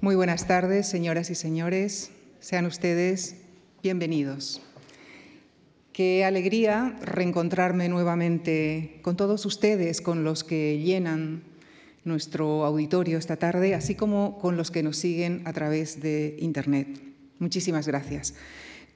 Muy buenas tardes, señoras y señores. Sean ustedes bienvenidos. Qué alegría reencontrarme nuevamente con todos ustedes, con los que llenan nuestro auditorio esta tarde, así como con los que nos siguen a través de Internet. Muchísimas gracias.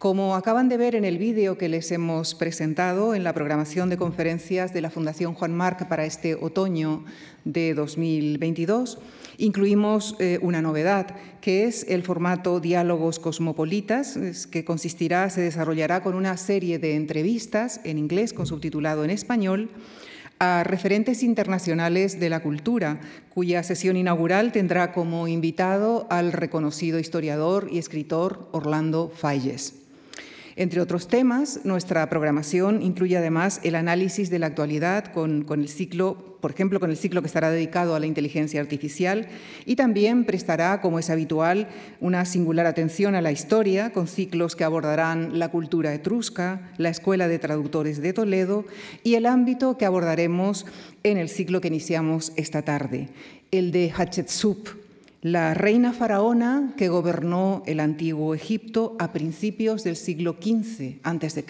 Como acaban de ver en el vídeo que les hemos presentado en la programación de conferencias de la Fundación Juan Marc para este otoño de 2022, incluimos eh, una novedad, que es el formato Diálogos Cosmopolitas, que consistirá, se desarrollará con una serie de entrevistas en inglés con subtitulado en español a referentes internacionales de la cultura, cuya sesión inaugural tendrá como invitado al reconocido historiador y escritor Orlando Falles. Entre otros temas, nuestra programación incluye además el análisis de la actualidad con, el ciclo, por ejemplo, con el ciclo que estará dedicado a la inteligencia artificial y también prestará, como es habitual, una singular atención a la historia con ciclos que abordarán la cultura etrusca, la Escuela de Traductores de Toledo y el ámbito que abordaremos en el ciclo que iniciamos esta tarde, el de Hatshepsut, la reina faraona que gobernó el antiguo Egipto a principios del siglo XV a.C.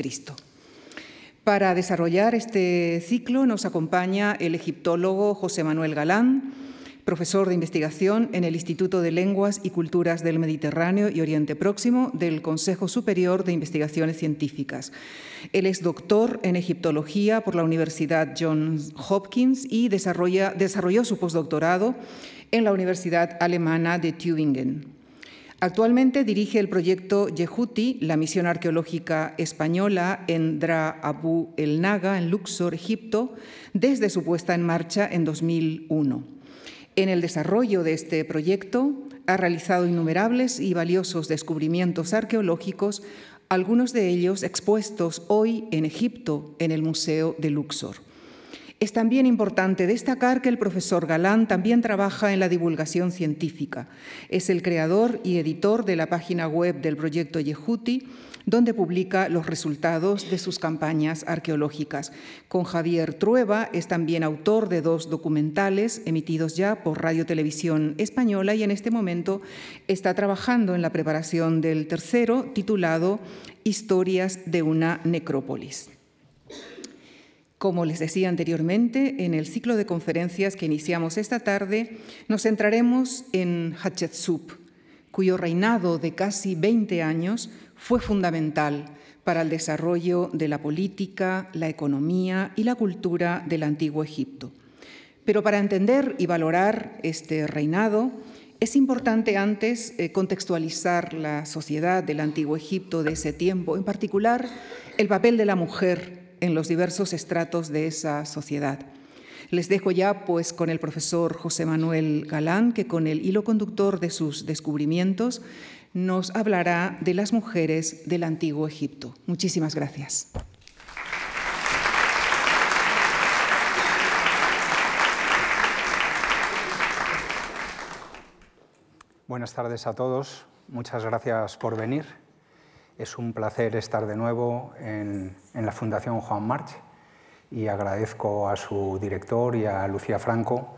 Para desarrollar este ciclo nos acompaña el egiptólogo José Manuel Galán, profesor de investigación en el Instituto de Lenguas y Culturas del Mediterráneo y Oriente Próximo del Consejo Superior de Investigaciones Científicas. Él es doctor en egiptología por la Universidad Johns Hopkins y desarrolló su postdoctorado en la Universidad Alemana de Tübingen. Actualmente dirige el proyecto Yehuti, la misión arqueológica española en Dra Abu el Naga, en Luxor, Egipto, desde su puesta en marcha en 2001. En el desarrollo de este proyecto ha realizado innumerables y valiosos descubrimientos arqueológicos, algunos de ellos expuestos hoy en Egipto en el Museo de Luxor. Es también importante destacar que el profesor Galán también trabaja en la divulgación científica. Es el creador y editor de la página web del proyecto Yehuti, donde publica los resultados de sus campañas arqueológicas. Con Javier Trueba es también autor de dos documentales emitidos ya por Radio Televisión Española y en este momento está trabajando en la preparación del tercero, titulado Historias de una necrópolis. Como les decía anteriormente, en el ciclo de conferencias que iniciamos esta tarde, nos centraremos en Hatshepsut, cuyo reinado de casi 20 años fue fundamental para el desarrollo de la política, la economía y la cultura del antiguo Egipto. Pero para entender y valorar este reinado, es importante antes eh, contextualizar la sociedad del antiguo Egipto de ese tiempo, en particular el papel de la mujer en los diversos estratos de esa sociedad. Les dejo ya pues con el profesor José Manuel Galán, que con el hilo conductor de sus descubrimientos nos hablará de las mujeres del antiguo Egipto. Muchísimas gracias. Buenas tardes a todos. Muchas gracias por venir. Es un placer estar de nuevo en, la Fundación Juan March y agradezco a su director y a Lucía Franco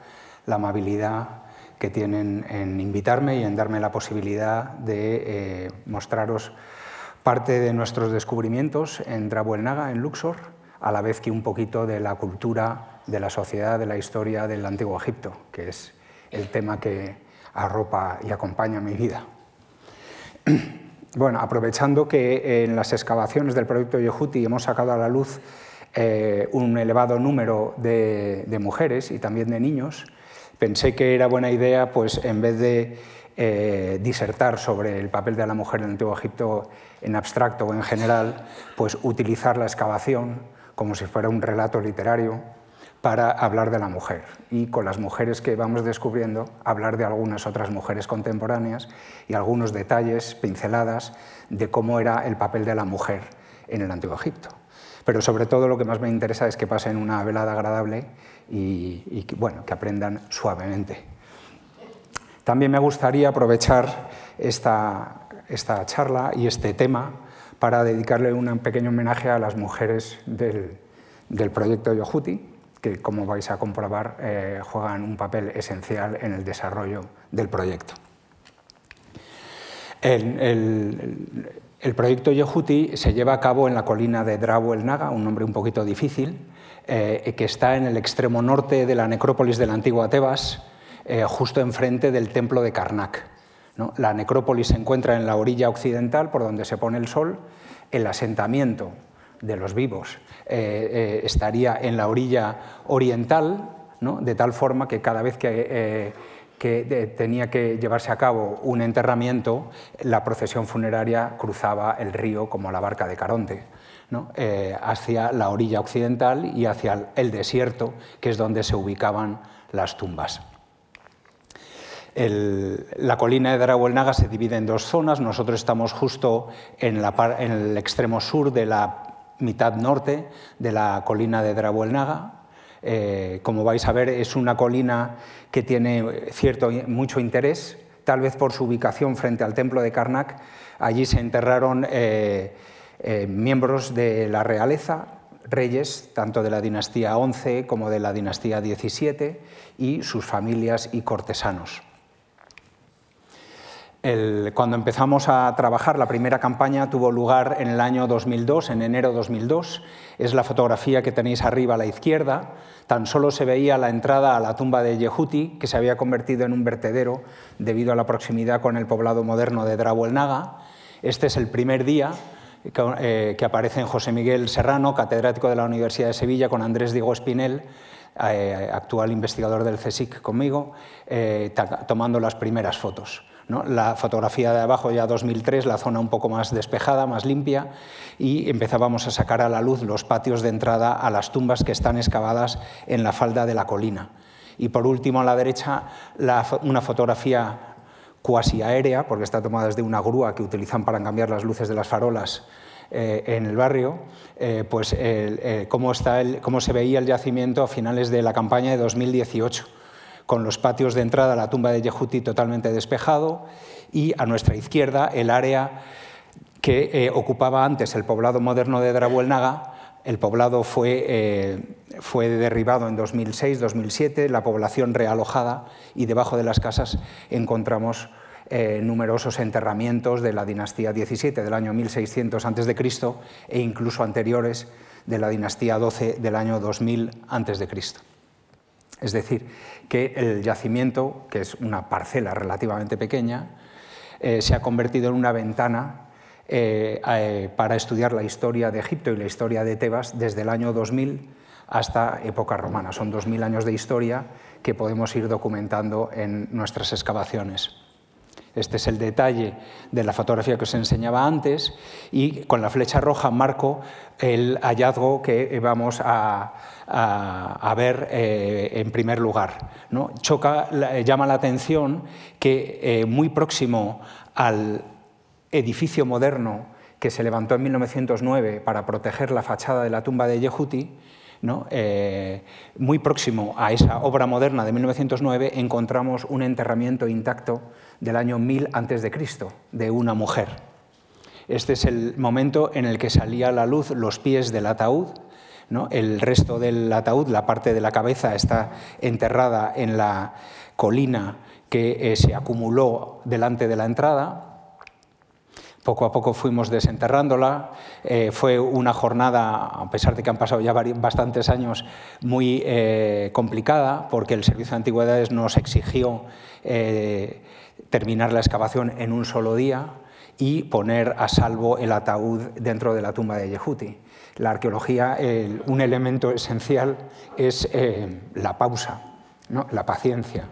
la amabilidad que tienen en invitarme y en darme la posibilidad de eh, mostraros parte de nuestros descubrimientos en Drabuelnaga, en Luxor, a la vez que un poquito de la cultura, de la sociedad, de la historia del Antiguo Egipto, que es el tema que arropa y acompaña mi vida. Bueno, aprovechando que en las excavaciones del proyecto Yehuti hemos sacado a la luz eh, un elevado número de, mujeres y también de niños, pensé que era buena idea, pues en vez de eh, disertar sobre el papel de la mujer en el Antiguo Egipto en abstracto o en general, pues utilizar la excavación como si fuera un relato literario para hablar de la mujer y con las mujeres que vamos descubriendo hablar de algunas otras mujeres contemporáneas y algunos detalles, pinceladas de cómo era el papel de la mujer en el Antiguo Egipto. Pero sobre todo lo que más me interesa es que pasen una velada agradable y, bueno, que aprendan suavemente. También me gustaría aprovechar esta, esta charla y este tema para dedicarle un pequeño homenaje a las mujeres del, del proyecto Yohuti, que, como vais a comprobar, eh, juegan un papel esencial en el desarrollo del proyecto. El, proyecto Yehuti se lleva a cabo en la colina de Drabo el Naga, un nombre un poquito difícil, eh, que está en el extremo norte de la necrópolis de la antigua Tebas, eh, justo enfrente del templo de Karnak. La necrópolis se encuentra en la orilla occidental, por donde se pone el sol. El asentamiento de los vivos eh, estaría en la orilla oriental, de tal forma que cada vez que que tenía que llevarse a cabo un enterramiento, la procesión funeraria cruzaba el río como la barca de Caronte, eh, hacia la orilla occidental y hacia el desierto, que es donde se ubicaban las tumbas. la colina de Darahuelnaga se divide en dos zonas. Nosotros estamos justo en, en, el extremo sur de la mitad norte de la colina de Darahuelnaga, eh, como vais a ver, es una colina que tiene cierto, mucho interés, tal vez por su ubicación frente al templo de Karnak. Allí se enterraron eh, eh, miembros de la realeza, reyes, tanto de la dinastía XI como de la dinastía XVII, y sus familias y cortesanos. Cuando empezamos a trabajar, la primera campaña tuvo lugar en el año 2002, en enero 2002. Es la fotografía que tenéis arriba a la izquierda. Tan solo se veía la entrada a la tumba de Yehuti, que se había convertido en un vertedero debido a la proximidad con el poblado moderno de Naga. Este es el primer día eh, que aparece en José Miguel Serrano, catedrático de la Universidad de Sevilla, con Andrés Diego Espinel, eh, actual investigador del CSIC conmigo, eh, tomando las primeras fotos. La fotografía de abajo ya 2003, la zona un poco más despejada, más limpia, y empezábamos a sacar a la luz los patios de entrada a las tumbas que están excavadas en la falda de la colina. Y por último, a la derecha, una fotografía cuasi aérea, porque está tomada desde una grúa que utilizan para cambiar las luces de las farolas eh, en el barrio, eh, pues eh, cómo, está cómo se veía el yacimiento a finales de la campaña de 2018 con los patios de entrada a la tumba de Yehuti totalmente despejado y a nuestra izquierda el área que eh, ocupaba antes el poblado moderno de Drabuelnaga. El poblado fue, eh, fue derribado en 2006-2007, la población realojada y debajo de las casas encontramos eh, numerosos enterramientos de la dinastía XVII del año 1600 a.C. e incluso anteriores de la dinastía XII del año 2000 a.C. Es decir, que el yacimiento, que es una parcela relativamente pequeña, eh, se ha convertido en una ventana eh, eh, para estudiar la historia de Egipto y la historia de Tebas desde el año 2000 hasta época romana. Son 2.000 años de historia que podemos ir documentando en nuestras excavaciones. Este es el detalle de la fotografía que os enseñaba antes y con la flecha roja marco el hallazgo que vamos a, ver eh, en primer lugar. ¿no? Choca, llama la atención que eh, muy próximo al edificio moderno que se levantó en 1909 para proteger la fachada de la tumba de Yehuti, eh, muy próximo a esa obra moderna de 1909 encontramos un enterramiento intacto del año 1000 a.C. de una mujer. Este es el momento en el que salía a la luz los pies del ataúd. El resto del ataúd, la parte de la cabeza, está enterrada en la colina que eh, se acumuló delante de la entrada poco a poco fuimos desenterrándola. Eh, fue una jornada, a pesar de que han pasado ya bastantes años, muy eh, complicada, porque el Servicio de Antigüedades nos exigió terminar la excavación en un solo día y poner a salvo el ataúd dentro de la tumba de Yehuti. La arqueología, un elemento esencial es la pausa, ¿no? la paciencia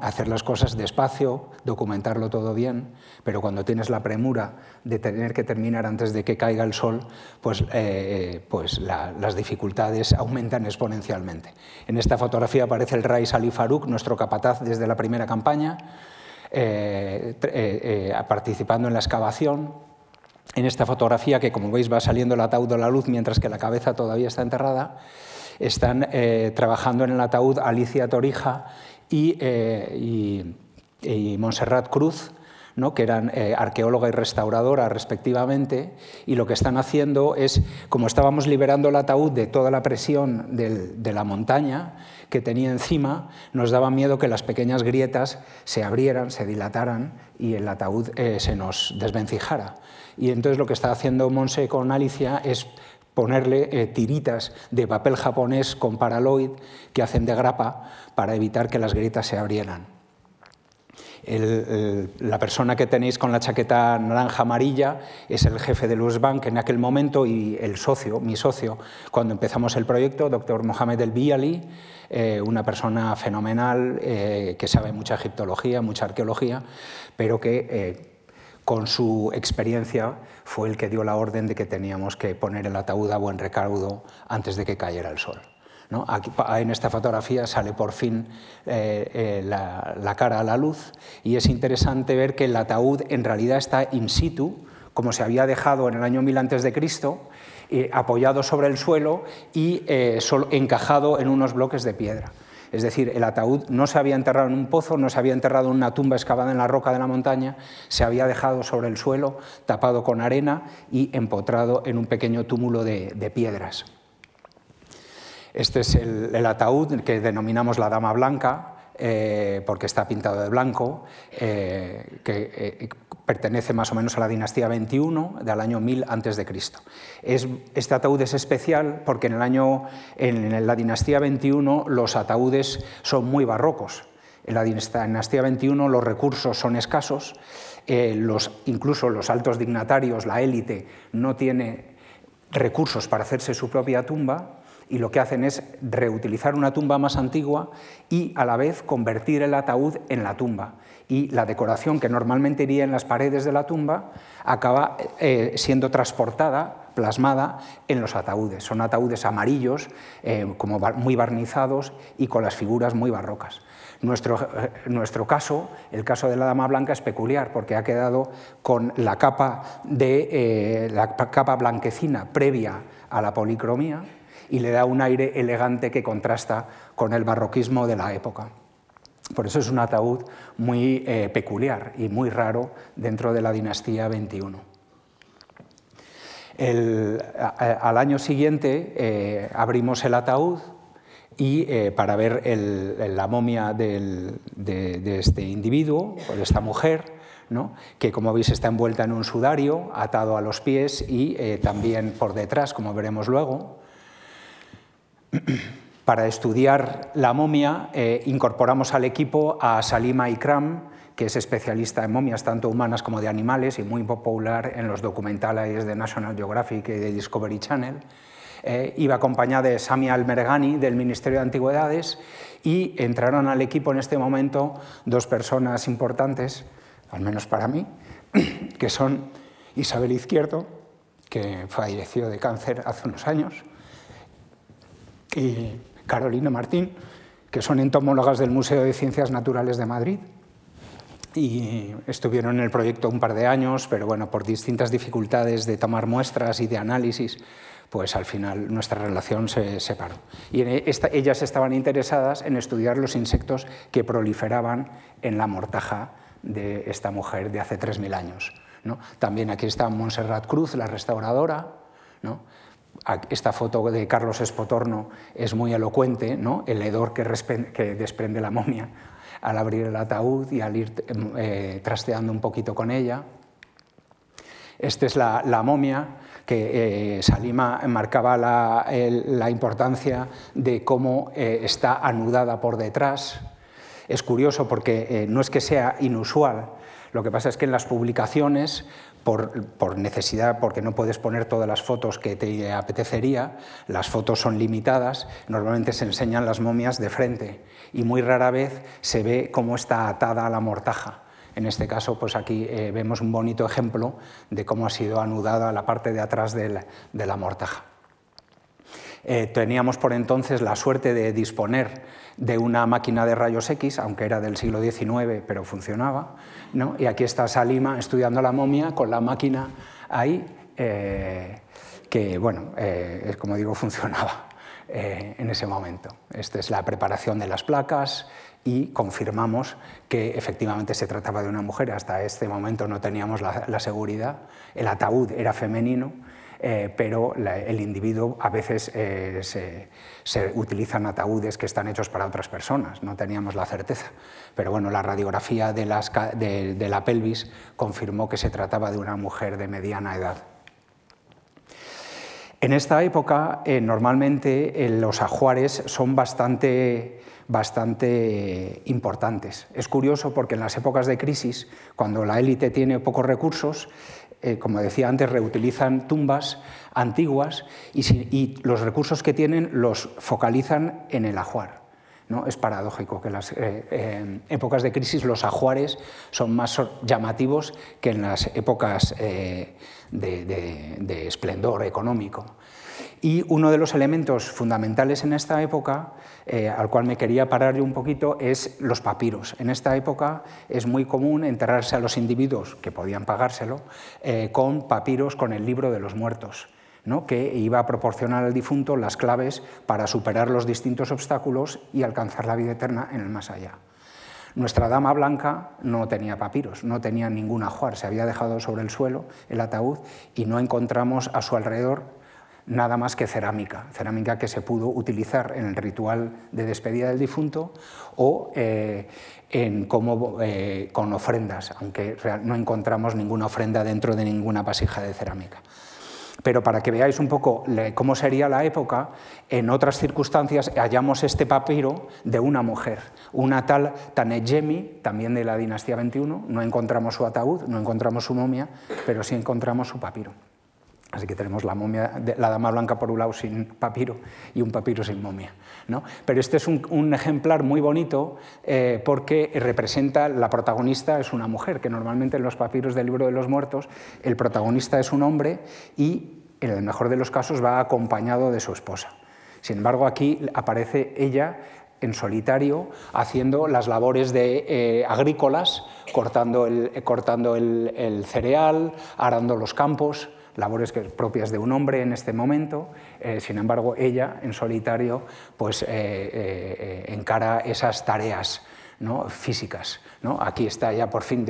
hacer las cosas despacio, documentarlo todo bien, pero cuando tienes la premura de tener que terminar antes de que caiga el sol, pues, eh, pues las dificultades aumentan exponencialmente. En esta fotografía aparece el Rais Ali Farouk, nuestro capataz desde la primera campaña, eh, eh, participando en la excavación. En esta fotografía, que como veis va saliendo el ataúd a la luz mientras que la cabeza todavía está enterrada, están trabajando en el ataúd Alicia Torija y, eh, Montserrat Cruz, que eran eh, arqueóloga y restauradora respectivamente, y lo que están haciendo es, como estábamos liberando el ataúd de toda la presión de la montaña que tenía encima, nos daba miedo que las pequeñas grietas se abrieran, se dilataran y el ataúd eh, se nos desvencijara. Y entonces lo que está haciendo Monse con Alicia es ponerle eh, tiritas de papel japonés con paraloid que hacen de grapa para evitar que las grietas se abrieran. La persona que tenéis con la chaqueta naranja amarilla es el jefe del USBank en aquel momento y el socio, mi socio, cuando empezamos el proyecto, doctor Mohamed El Biali, eh, una persona fenomenal eh, que sabe mucha egiptología, mucha arqueología, pero que eh, con su experiencia fue el que dio la orden de que teníamos que poner el ataúd a buen recaudo antes de que cayera el sol en esta fotografía sale por fin eh, eh, la, cara a la luz y es interesante ver que el ataúd en realidad está in situ, como se había dejado en el año 1000 a.C., eh, apoyado sobre el suelo y encajado en unos bloques de piedra. Es decir, el ataúd no se había enterrado en un pozo, no se había enterrado en una tumba excavada en la roca de la montaña, se había dejado sobre el suelo, tapado con arena y empotrado en un pequeño túmulo de piedras. Este es el, ataúd que denominamos la Dama Blanca, eh, porque está pintado de blanco, eh, eh, pertenece más o menos a la dinastía 21 del año 1000 a.C. Es, este ataúd es especial porque en, la dinastía 21 los ataúdes son muy barrocos. En la dinastía 21 los recursos son escasos, los, incluso los altos dignatarios, la élite, no tiene recursos para hacerse su propia tumba y lo que hacen es reutilizar una tumba más antigua y a la vez convertir el ataúd en la tumba. Y la decoración que normalmente iría en las paredes de la tumba acaba eh, siendo transportada, plasmada en los ataúdes. Son ataúdes amarillos, eh, como muy barnizados y con las figuras muy barrocas. Nuestro, eh, nuestro, caso, el caso de la Dama Blanca, es peculiar porque ha quedado con la capa, de, la capa blanquecina previa a la policromía, y le da un aire elegante que contrasta con el barroquismo de la época. Por eso es un ataúd muy eh, peculiar y muy raro dentro de la dinastía 21. al año siguiente eh, abrimos el ataúd y eh, para ver la momia de, este individuo, de esta mujer, que como veis está envuelta en un sudario, atado a los pies y también por detrás, como veremos luego. Para estudiar la momia eh, incorporamos al equipo a Salima Ikram, que es especialista en momias tanto humanas como de animales y muy popular en los documentales de National Geographic y de Discovery Channel. Eh, iba acompañada de Sami Almergani del Ministerio de Antigüedades y entraron al equipo en este momento dos personas importantes, al menos para mí, que son Isabel Izquierdo, que falleció de cáncer hace unos años, y Carolina Martín, que son entomólogas del Museo de Ciencias Naturales de Madrid. Y estuvieron en el proyecto un par de años, pero bueno, por distintas dificultades de tomar muestras y de análisis, pues al final nuestra relación se separó. Y ellas estaban interesadas en estudiar los insectos que proliferaban en la mortaja de esta mujer de hace 3.000 años. ¿no? También aquí está Montserrat Cruz, la restauradora, ¿no? Esta foto de Carlos Espotorno es muy elocuente, ¿no? el hedor que, desprende la momia al abrir el ataúd y al ir eh, trasteando un poquito con ella. Esta es la, momia que eh, Salima marcaba la, importancia de cómo eh, está anudada por detrás. Es curioso porque no es que sea inusual, lo que pasa es que en las publicaciones por, necesidad, porque no puedes poner todas las fotos que te apetecería, las fotos son limitadas, normalmente se enseñan las momias de frente y muy rara vez se ve cómo está atada la mortaja. En este caso, pues aquí eh, vemos un bonito ejemplo de cómo ha sido anudada la parte de atrás de la, mortaja. Eh, teníamos por entonces la suerte de disponer de una máquina de rayos X, aunque era del siglo XIX, pero funcionaba. ¿no? Y aquí está Salima estudiando la momia con la máquina ahí, eh, que, bueno, eh, como digo, funcionaba eh, en ese momento. Esta es la preparación de las placas y confirmamos que efectivamente se trataba de una mujer. Hasta este momento no teníamos la, seguridad. El ataúd era femenino, eh, pero el individuo a veces eh, se, utilizan ataúdes que están hechos para otras personas, no teníamos la certeza. Pero bueno, la radiografía de, la pelvis confirmó que se trataba de una mujer de mediana edad. En esta época, eh, normalmente los ajuares son bastante bastante importantes. Es curioso porque en las épocas de crisis, cuando la élite tiene pocos recursos, eh, como decía antes, reutilizan tumbas antiguas y, los recursos que tienen los focalizan en el ajuar. ¿no? Es paradójico que en las eh, épocas de crisis los ajuares son más llamativos que en las épocas eh, de esplendor económico. Y uno de los elementos fundamentales en esta época, eh, al cual me quería parar yo un poquito, es los papiros. En esta época es muy común enterrarse a los individuos, que podían pagárselo, eh, con papiros con el libro de los muertos. ¿no? que iba a proporcionar al difunto las claves para superar los distintos obstáculos y alcanzar la vida eterna en el más allá. Nuestra dama blanca no tenía papiros, no tenía ningún ajuar, se había dejado sobre el suelo el ataúd y no encontramos a su alrededor nada más que cerámica, cerámica que se pudo utilizar en el ritual de despedida del difunto o eh, en eh, con ofrendas, aunque no encontramos ninguna ofrenda dentro de ninguna vasija de cerámica. Pero para que veáis un poco cómo sería la época, en otras circunstancias hallamos este papiro de una mujer, una tal Tanegemi, también de la dinastía 21. No encontramos su ataúd, no encontramos su momia, pero sí encontramos su papiro. Así que tenemos la, momia la dama blanca por un lado sin papiro y un papiro sin momia. ¿no? Pero este es un, ejemplar muy bonito eh, porque representa, la protagonista es una mujer, que normalmente en los papiros del libro de los muertos el protagonista es un hombre y en el mejor de los casos va acompañado de su esposa. Sin embargo, aquí aparece ella en solitario haciendo las labores de, eh, agrícolas, cortando, el, cortando el cereal, arando los campos labores propias de un hombre en este momento, eh, sin embargo ella en solitario pues, eh, eh, encara esas tareas ¿no? físicas. Aquí está ya por fin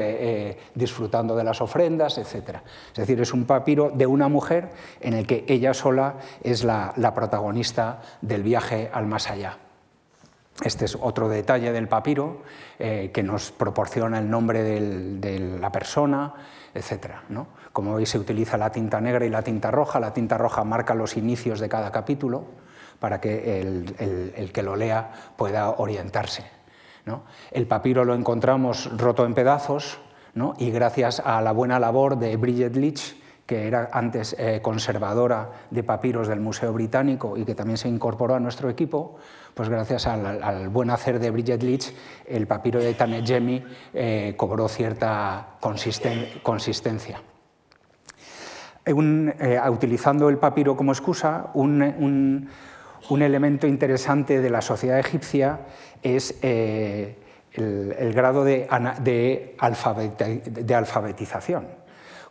disfrutando de las ofrendas, etc. Es decir, es un papiro de una mujer en el que ella sola es la, protagonista del viaje al más allá. Este es otro detalle del papiro que nos proporciona el nombre de la persona, etc. Como veis, se utiliza la tinta negra y la tinta roja. La tinta roja marca los inicios de cada capítulo para que el, que lo lea pueda orientarse. El papiro lo encontramos roto en pedazos y gracias a la buena labor de Bridget Leach, que era antes eh, conservadora de papiros del Museo Británico y que también se incorporó a nuestro equipo, pues gracias al, buen hacer de Bridget Leach, el papiro de Tanegemi eh, cobró cierta consistencia. Eh, utilizando el papiro como excusa, un, elemento interesante de la sociedad egipcia es eh, el, grado de, alfabetización.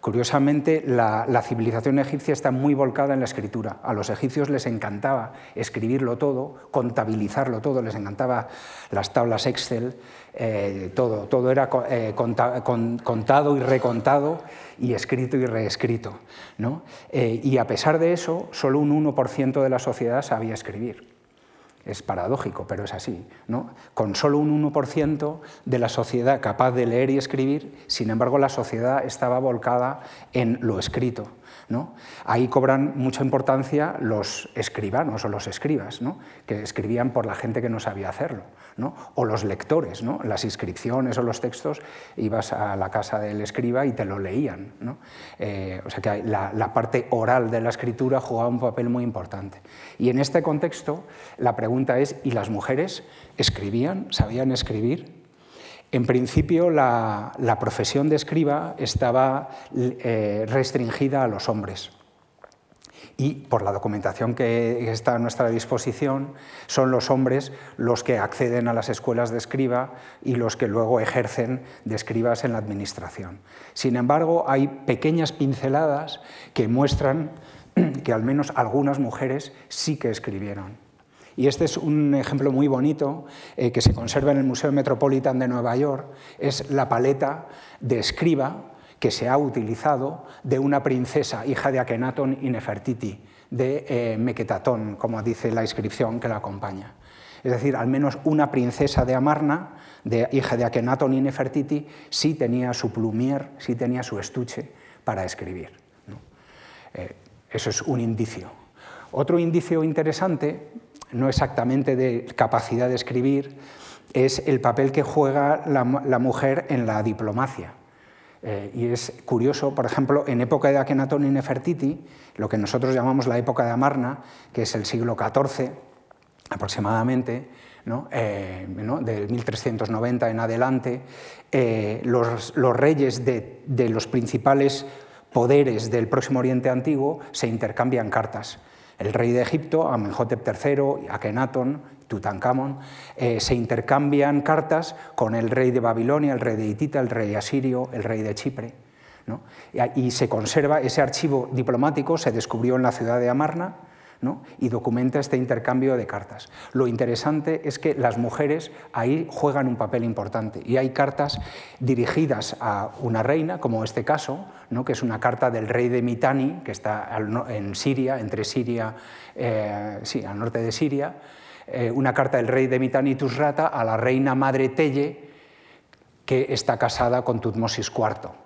Curiosamente, la, civilización egipcia está muy volcada en la escritura. A los egipcios les encantaba escribirlo todo, contabilizarlo todo, les encantaba las tablas Excel, eh, todo, todo era eh, contado y recontado y escrito y reescrito. Eh, y a pesar de eso, solo un 1% de la sociedad sabía escribir. Es paradójico, pero es así. ¿no? Con solo un 1% de la sociedad capaz de leer y escribir, sin embargo la sociedad estaba volcada en lo escrito. ¿no? Ahí cobran mucha importancia los escribanos o los escribas, ¿no? que escribían por la gente que no sabía hacerlo o los lectores, ¿no? las inscripciones o los textos, ibas a la casa del escriba y te lo leían. Eh, o sea que la, parte oral de la escritura jugaba un papel muy importante. Y en este contexto, la pregunta es, ¿y las mujeres escribían? ¿Sabían escribir? En principio, la, profesión de escriba estaba eh, restringida a los hombres y por la documentación que está a nuestra disposición, son los hombres los que acceden a las escuelas de escriba y los que luego ejercen de escribas en la administración. Sin embargo, hay pequeñas pinceladas que muestran que al menos algunas mujeres sí que escribieron. Y este es un ejemplo muy bonito eh, que se conserva en el Museo Metropolitan de Nueva York. Es la paleta de escriba que se ha utilizado de una princesa, hija de Akenaton y Nefertiti, de eh, como dice la inscripción que la acompaña. Es decir, al menos una princesa de Amarna, hija de Akenaton y Nefertiti, sí tenía su plumier, sí tenía su estuche para escribir. Eh, eso es un indicio. Otro indicio interesante no exactamente de capacidad de escribir, es el papel que juega la, mujer en la diplomacia. Eh, y es curioso, por ejemplo, en época de Akenatón y Nefertiti, lo que nosotros llamamos la época de Amarna, que es el siglo XIV aproximadamente, ¿no? Eh, del 1390 en adelante, eh, los, reyes de, de los principales poderes del Próximo Oriente Antiguo se intercambian cartas el rey de Egipto, Amenhotep III, Akenatón, Tutankamón, eh, se intercambian cartas con el rey de Babilonia, el rey de Hitita, el rey asirio, el rey de Chipre. y, se conserva ese archivo diplomático, se descubrió en la ciudad de Amarna, y documenta este intercambio de cartas. Lo interesante es que las mujeres ahí juegan un papel importante y hay cartas dirigidas a una reina, como este caso, ¿no? que es una carta del rey de Mitani, que está en Siria, entre Siria, eh, sí, al norte de Siria, eh, una carta del rey de Mitani Tusrata a la reina madre Telle, que está casada con Tutmosis IV.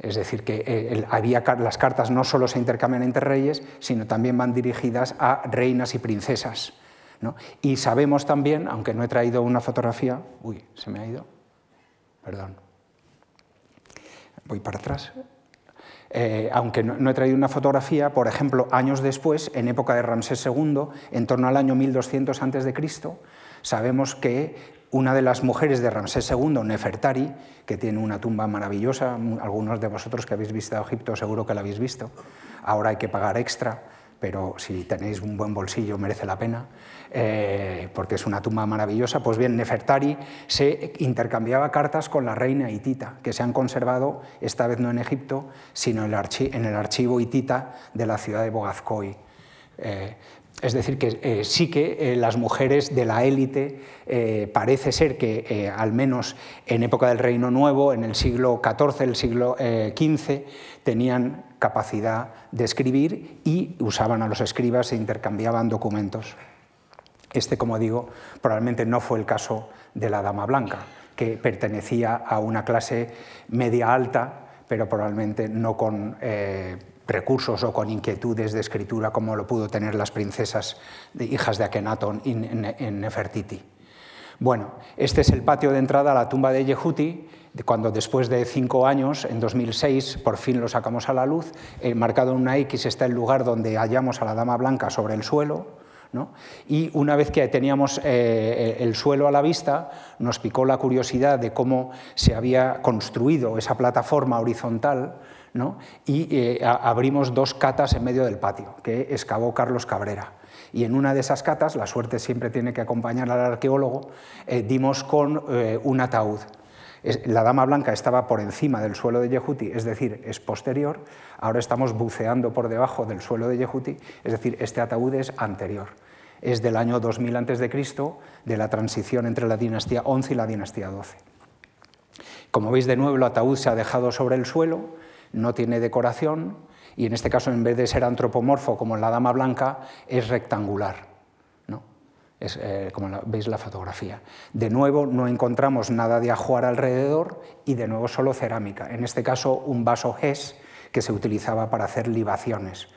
Es decir, que eh, había, las cartas no solo se intercambian entre reyes, sino también van dirigidas a reinas y princesas. Y sabemos también, aunque no he traído una fotografía, uy, se me ha ido, perdón, voy para atrás. Eh, aunque no, he traído una fotografía, por ejemplo, años después, en época de Ramsés II, en torno al año 1200 a.C., sabemos que una de las mujeres de Ramsés II, Nefertari, que tiene una tumba maravillosa, algunos de vosotros que habéis visitado Egipto seguro que la habéis visto, ahora hay que pagar extra, pero si tenéis un buen bolsillo merece la pena, eh, porque es una tumba maravillosa. Pues bien, Nefertari se intercambiaba cartas con la reina hitita, que se han conservado, esta vez no en Egipto, sino en el, archivo hitita de la ciudad de Bogazcoy. Eh, es decir, que eh, sí que eh, las mujeres de la élite parece ser que, al menos en época del Reino Nuevo, en el siglo XIV, el siglo XV, tenían capacidad de escribir y usaban a los escribas e intercambiaban documentos. Este, como digo, probablemente no fue el caso de la Dama Blanca, que pertenecía a una clase media alta, pero probablemente no con recursos o con inquietudes de escritura como lo pudo tener las princesas hijas de Akenatón en, Nefertiti. Bueno, este es el patio de entrada a la tumba de Yehuti, cuando después de cinco años, en 2006, por fin lo sacamos a la luz, eh, marcado en una X está el lugar donde hallamos a la Dama Blanca sobre el suelo, y una vez que teníamos eh, el suelo a la vista, nos picó la curiosidad de cómo se había construido esa plataforma horizontal y eh, abrimos dos catas en medio del patio que excavó Carlos Cabrera. Y en una de esas catas, la suerte siempre tiene que acompañar al arqueólogo, eh, dimos con eh, un ataúd. La dama blanca estaba por encima del suelo de Yehuti, es decir, es posterior. Ahora estamos buceando por debajo del suelo de Yehuti, es decir, este ataúd es anterior. Es del año 2000 a.C., de la transición entre la dinastía 11 y la dinastía 12. Como veis de nuevo, el ataúd se ha dejado sobre el suelo, no tiene decoración y en este caso en vez de ser antropomorfo como en la dama blanca es rectangular. Es, eh, como veis la fotografía. De nuevo no encontramos nada de ajuar alrededor y de nuevo solo cerámica. En este caso un vaso Hess que se utilizaba para hacer libaciones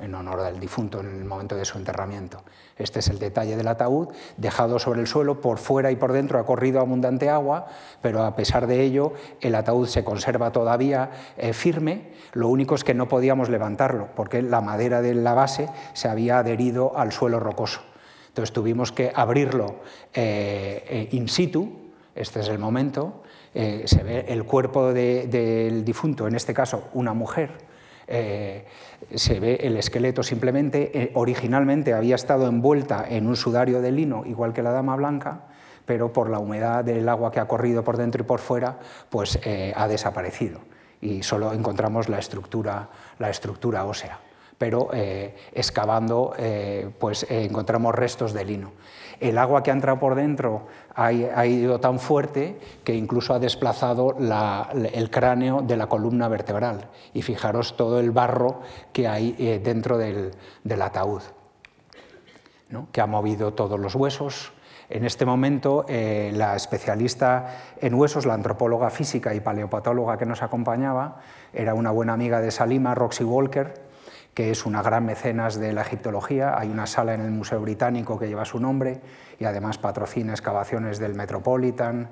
en honor del difunto en el momento de su enterramiento. Este es el detalle del ataúd, dejado sobre el suelo, por fuera y por dentro ha corrido abundante agua, pero a pesar de ello el ataúd se conserva todavía eh, firme, lo único es que no podíamos levantarlo, porque la madera de la base se había adherido al suelo rocoso. Entonces tuvimos que abrirlo eh, eh, in situ, este es el momento, se ve el cuerpo del difunto, en este caso una mujer, eh, se ve el esqueleto simplemente, eh, originalmente había estado envuelta en un sudario de lino, igual que la dama blanca, pero por la humedad del agua que ha corrido por dentro y por fuera, pues eh, ha desaparecido. Y solo encontramos la estructura, la estructura ósea. Pero excavando pues, encontramos restos de lino. El agua que ha entrado por dentro ha, ido tan fuerte que incluso ha desplazado el cráneo de la columna vertebral. Y fijaros todo el barro que hay eh, dentro del, ataúd, que ha movido todos los huesos. En este momento, eh, la especialista en huesos, la antropóloga física y paleopatóloga que nos acompañaba, era una buena amiga de Salima, Roxy Walker, que es una gran mecenas de la egiptología. Hay una sala en el Museo Británico que lleva su nombre y además patrocina excavaciones del Metropolitan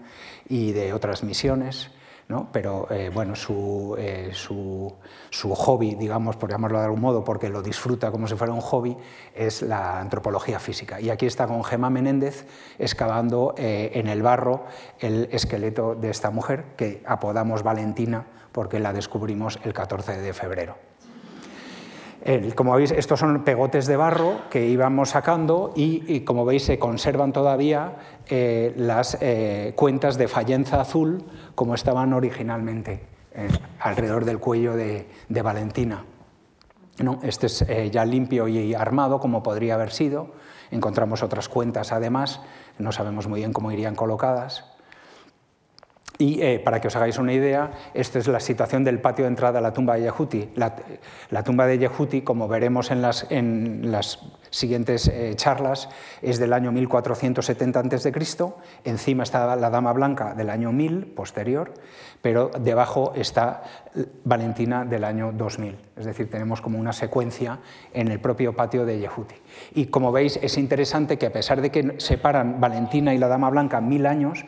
y de otras misiones. ¿no? pero eh, bueno, eh, su, su, hobby, digamos, por llamarlo de algún modo, porque lo disfruta como si fuera un hobby, es la antropología física. Y aquí está con Gemma Menéndez excavando eh, en el barro el esqueleto de esta mujer, que apodamos Valentina porque la descubrimos el 14 de febrero como veis, estos son pegotes de barro que íbamos sacando y, como veis se conservan todavía eh, las eh, cuentas de fallenza azul como estaban originalmente, eh, alrededor del cuello de, Valentina. este es ya limpio y armado como podría haber sido. Encontramos otras cuentas además, no sabemos muy bien cómo irían colocadas. Y eh, para que os hagáis una idea, esta es la situación del patio de entrada a la tumba de Yehuti. La, tumba de Yehuti, como veremos en las, en las siguientes eh, charlas, es del año 1470 a.C. Encima está la Dama Blanca del año 1000, posterior, pero debajo está Valentina del año 2000. Es decir, tenemos como una secuencia en el propio patio de Yehuti. Y como veis, es interesante que a pesar de que separan Valentina y la Dama Blanca mil años,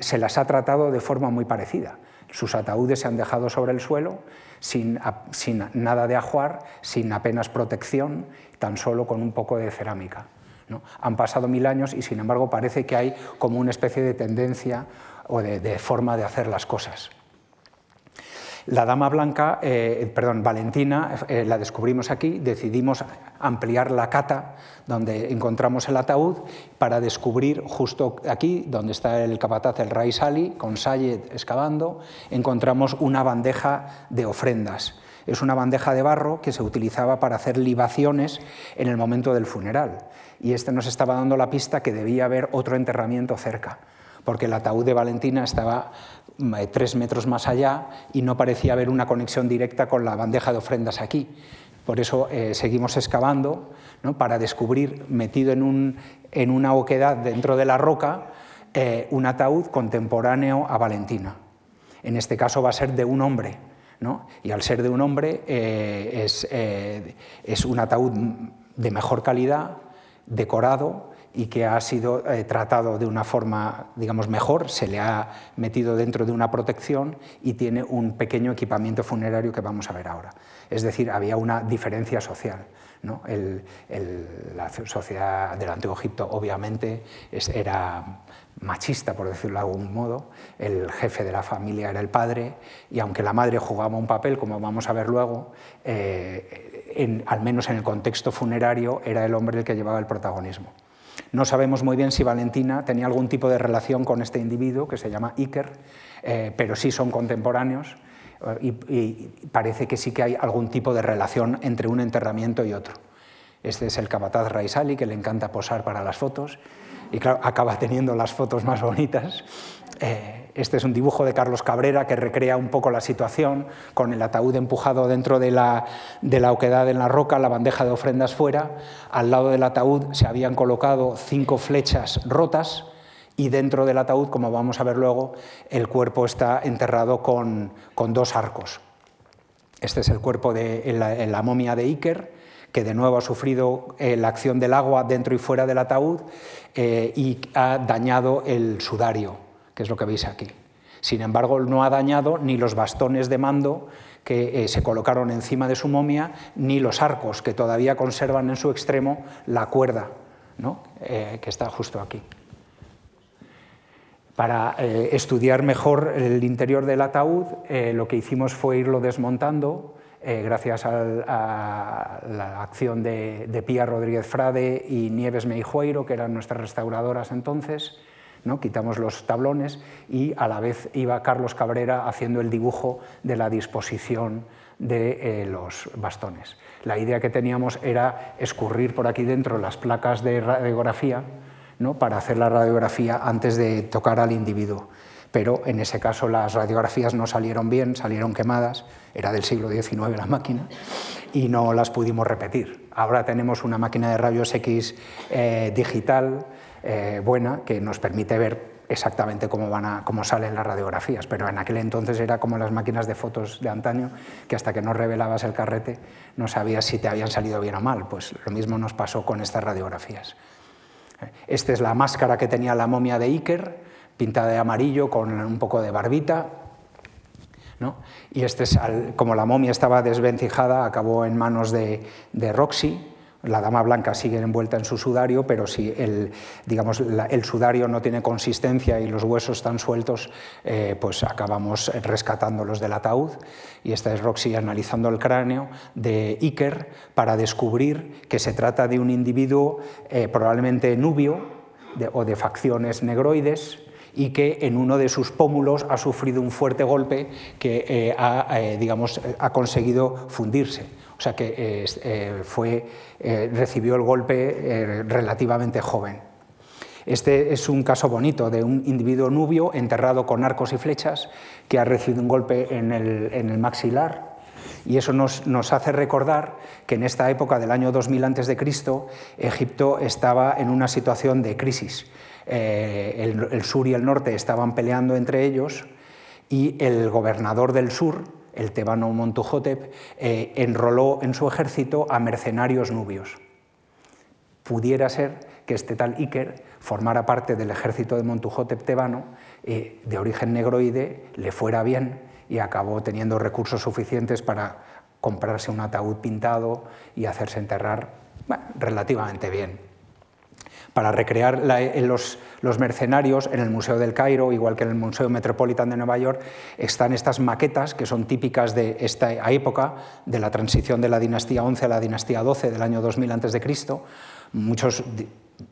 se las ha tratado de forma muy parecida. Sus ataúdes se han dejado sobre el suelo sin, nada de ajuar, sin apenas protección, tan solo con un poco de cerámica. ¿no? Han pasado mil años y sin embargo parece que hay como una especie de tendencia o de forma de hacer las cosas. La dama blanca, eh, perdón, Valentina, eh, la descubrimos aquí, decidimos ampliar la cata donde encontramos el ataúd para descubrir justo aquí, donde está el capataz, el Rais Ali, con Sayed excavando, encontramos una bandeja de ofrendas. Es una bandeja de barro que se utilizaba para hacer libaciones en el momento del funeral. Y este nos estaba dando la pista que debía haber otro enterramiento cerca, porque el ataúd de Valentina estaba tres metros más allá y no parecía haber una conexión directa con la bandeja de ofrendas aquí. Por eso eh, seguimos excavando para descubrir, metido en, un, en, una oquedad dentro de la roca, eh, un ataúd contemporáneo a Valentina. En este caso va a ser de un hombre, y al ser de un hombre es, es un ataúd de mejor calidad, decorado, y que ha sido eh, tratado de una forma, digamos, mejor, se le ha metido dentro de una protección y tiene un pequeño equipamiento funerario que vamos a ver ahora. Es decir, había una diferencia social. ¿no? la sociedad del Antiguo Egipto obviamente era machista, por decirlo de algún modo. El jefe de la familia era el padre y aunque la madre jugaba un papel, como vamos a ver luego, eh, al menos en el contexto funerario era el hombre el que llevaba el protagonismo. No sabemos muy bien si Valentina tenía algún tipo de relación con este individuo que se llama Iker, eh, pero sí son contemporáneos eh, y, parece que sí que hay algún tipo de relación entre un enterramiento y otro. Este es el capataz Raisali, que le encanta posar para las fotos y acaba teniendo las fotos más bonitas. Eh, este es un dibujo de Carlos Cabrera que recrea un poco la situación, con el ataúd empujado dentro de la, oquedad en la roca, la bandeja de ofrendas fuera. Al lado del ataúd se habían colocado cinco flechas rotas y dentro del ataúd, como vamos a ver luego, el cuerpo está enterrado con, con dos arcos. Este es el cuerpo de la, momia de Iker, que de nuevo ha sufrido eh, la acción del agua dentro y fuera del ataúd eh, y ha dañado el sudario que es lo que veis aquí. Sin embargo, no ha dañado ni los bastones de mando que eh, se colocaron encima de su momia, ni los arcos que todavía conservan en su extremo la cuerda eh, que está justo aquí. Para eh, estudiar mejor el interior del ataúd, lo que hicimos fue irlo desmontando, gracias a, la acción de, de Pía Rodríguez Frade y Nieves Meijueiro, que eran nuestras restauradoras entonces, ¿no? quitamos los tablones y a la vez iba Carlos Cabrera haciendo el dibujo de la disposición de eh, los bastones. La idea que teníamos era escurrir por aquí dentro las placas de radiografía ¿no? para hacer la radiografía antes de tocar al individuo. Pero en ese caso las radiografías no salieron bien, salieron quemadas, era del siglo XIX la máquina, y no las pudimos repetir. Ahora tenemos una máquina de rayos X eh, digital eh, buena que nos permite ver exactamente cómo, van a, cómo salen las radiografías, pero en aquel entonces era como las máquinas de fotos de antaño, que hasta que no revelabas el carrete no sabías si te habían salido bien o mal. Pues lo mismo nos pasó con estas radiografías. Esta es la máscara que tenía la momia de Iker, pintada de amarillo con un poco de barbita. ¿no? Y este es, como la momia estaba desvencijada, acabó en manos de, de Roxy, la dama blanca sigue envuelta en su sudario, pero si el, digamos, el sudario no tiene consistencia y los huesos están sueltos, eh, pues acabamos rescatándolos del ataúd. Y esta es Roxy analizando el cráneo de Iker para descubrir que se trata de un individuo eh, probablemente nubio o de facciones negroides, y que en uno de sus pómulos ha sufrido un fuerte golpe que eh, ha, digamos, ha conseguido fundirse. O sea que eh, fue, eh, recibió el golpe eh, relativamente joven. Este es un caso bonito de un individuo nubio enterrado con arcos y flechas que ha recibido un golpe en el, maxilar y eso nos, hace recordar que en esta época del año 2000 a.C. Egipto estaba en una situación de crisis. el, sur y el norte estaban peleando entre ellos y el gobernador del sur, el tebano Montuhotep, eh, enroló en su ejército a mercenarios nubios. Pudiera ser que este tal Iker formara parte del ejército de Montuhotep tebano, eh, de origen negroide, le fuera bien y acabó teniendo recursos suficientes para comprarse un ataúd pintado y hacerse enterrar relativamente bien para recrear los, mercenarios en el Museo del Cairo, igual que en el Museo Metropolitan de Nueva York, están estas maquetas que son típicas de esta época, de la transición de la dinastía 11 a la dinastía 12 del año 2000 a.C. Muchos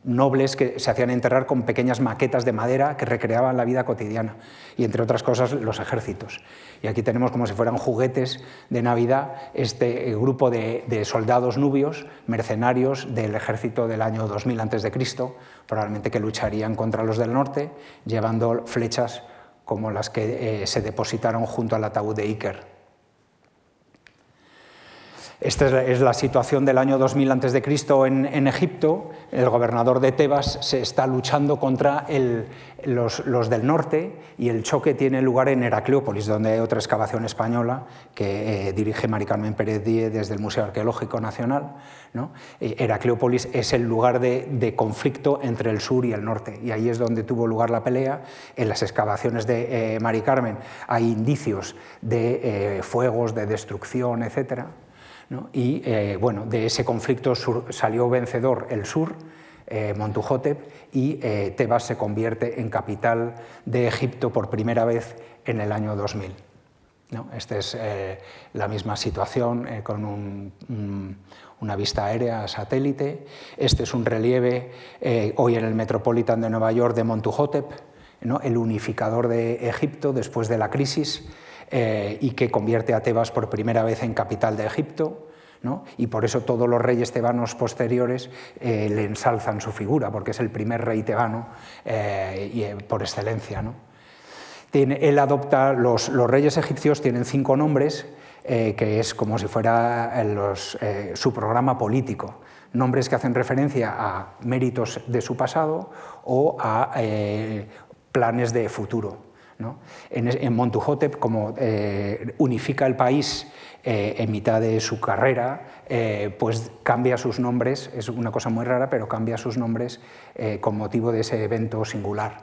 nobles que se hacían enterrar con pequeñas maquetas de madera que recreaban la vida cotidiana y entre otras cosas los ejércitos. Y aquí tenemos como si fueran juguetes de Navidad este grupo de, soldados nubios, mercenarios del ejército del año 2000 a.C., probablemente que lucharían contra los del norte llevando flechas como las que eh, se depositaron junto al ataúd de Iker. Esta es la situación del año 2000 a.C. En, en Egipto. El gobernador de Tebas se está luchando contra los, del norte y el choque tiene lugar en Heracleópolis, donde hay otra excavación española que eh, dirige Mari Carmen Pérez Díez desde el Museo Arqueológico Nacional. ¿no? Eh, Heracleópolis es el lugar de, conflicto entre el sur y el norte y ahí es donde tuvo lugar la pelea. En las excavaciones de eh, Mari Carmen hay indicios de fuegos, de destrucción, etcétera. Y eh, bueno, de ese conflicto salió vencedor el sur, eh, Montuhotep, y eh, Tebas se convierte en capital de Egipto por primera vez en el año 2000. Esta es la misma situación con una vista aérea satélite. Este es un relieve hoy en el Metropolitan de Nueva York de Montuhotep, el unificador de Egipto después de la crisis. Eh, y que convierte a Tebas por primera vez en capital de Egipto. Y por eso todos los reyes tebanos posteriores eh, le ensalzan su figura, porque es el primer rey tebano eh, por excelencia. él adopta, los, reyes egipcios tienen cinco nombres, que es como si fuera su programa político nombres que hacen referencia a méritos de su pasado o a planes de futuro. En, en, Montuhotep, como eh, unifica el país eh, en mitad de su carrera, eh, pues cambia sus nombres, es una cosa muy rara, pero cambia sus nombres con motivo de ese evento singular.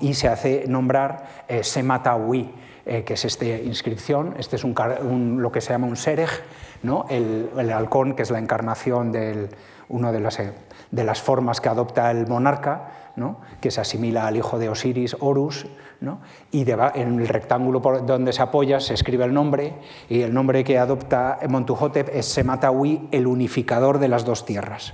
Y se hace nombrar Sematawi, que es esta inscripción, este es un, lo que se llama un serej, ¿no? el, el, halcón, que es la encarnación de una de las, de las formas que adopta el monarca, que se asimila al hijo de Osiris, Horus, y en el rectángulo donde se apoya se escribe el nombre, y el nombre que adopta Montuhotep es Sematawi, el unificador de las dos tierras.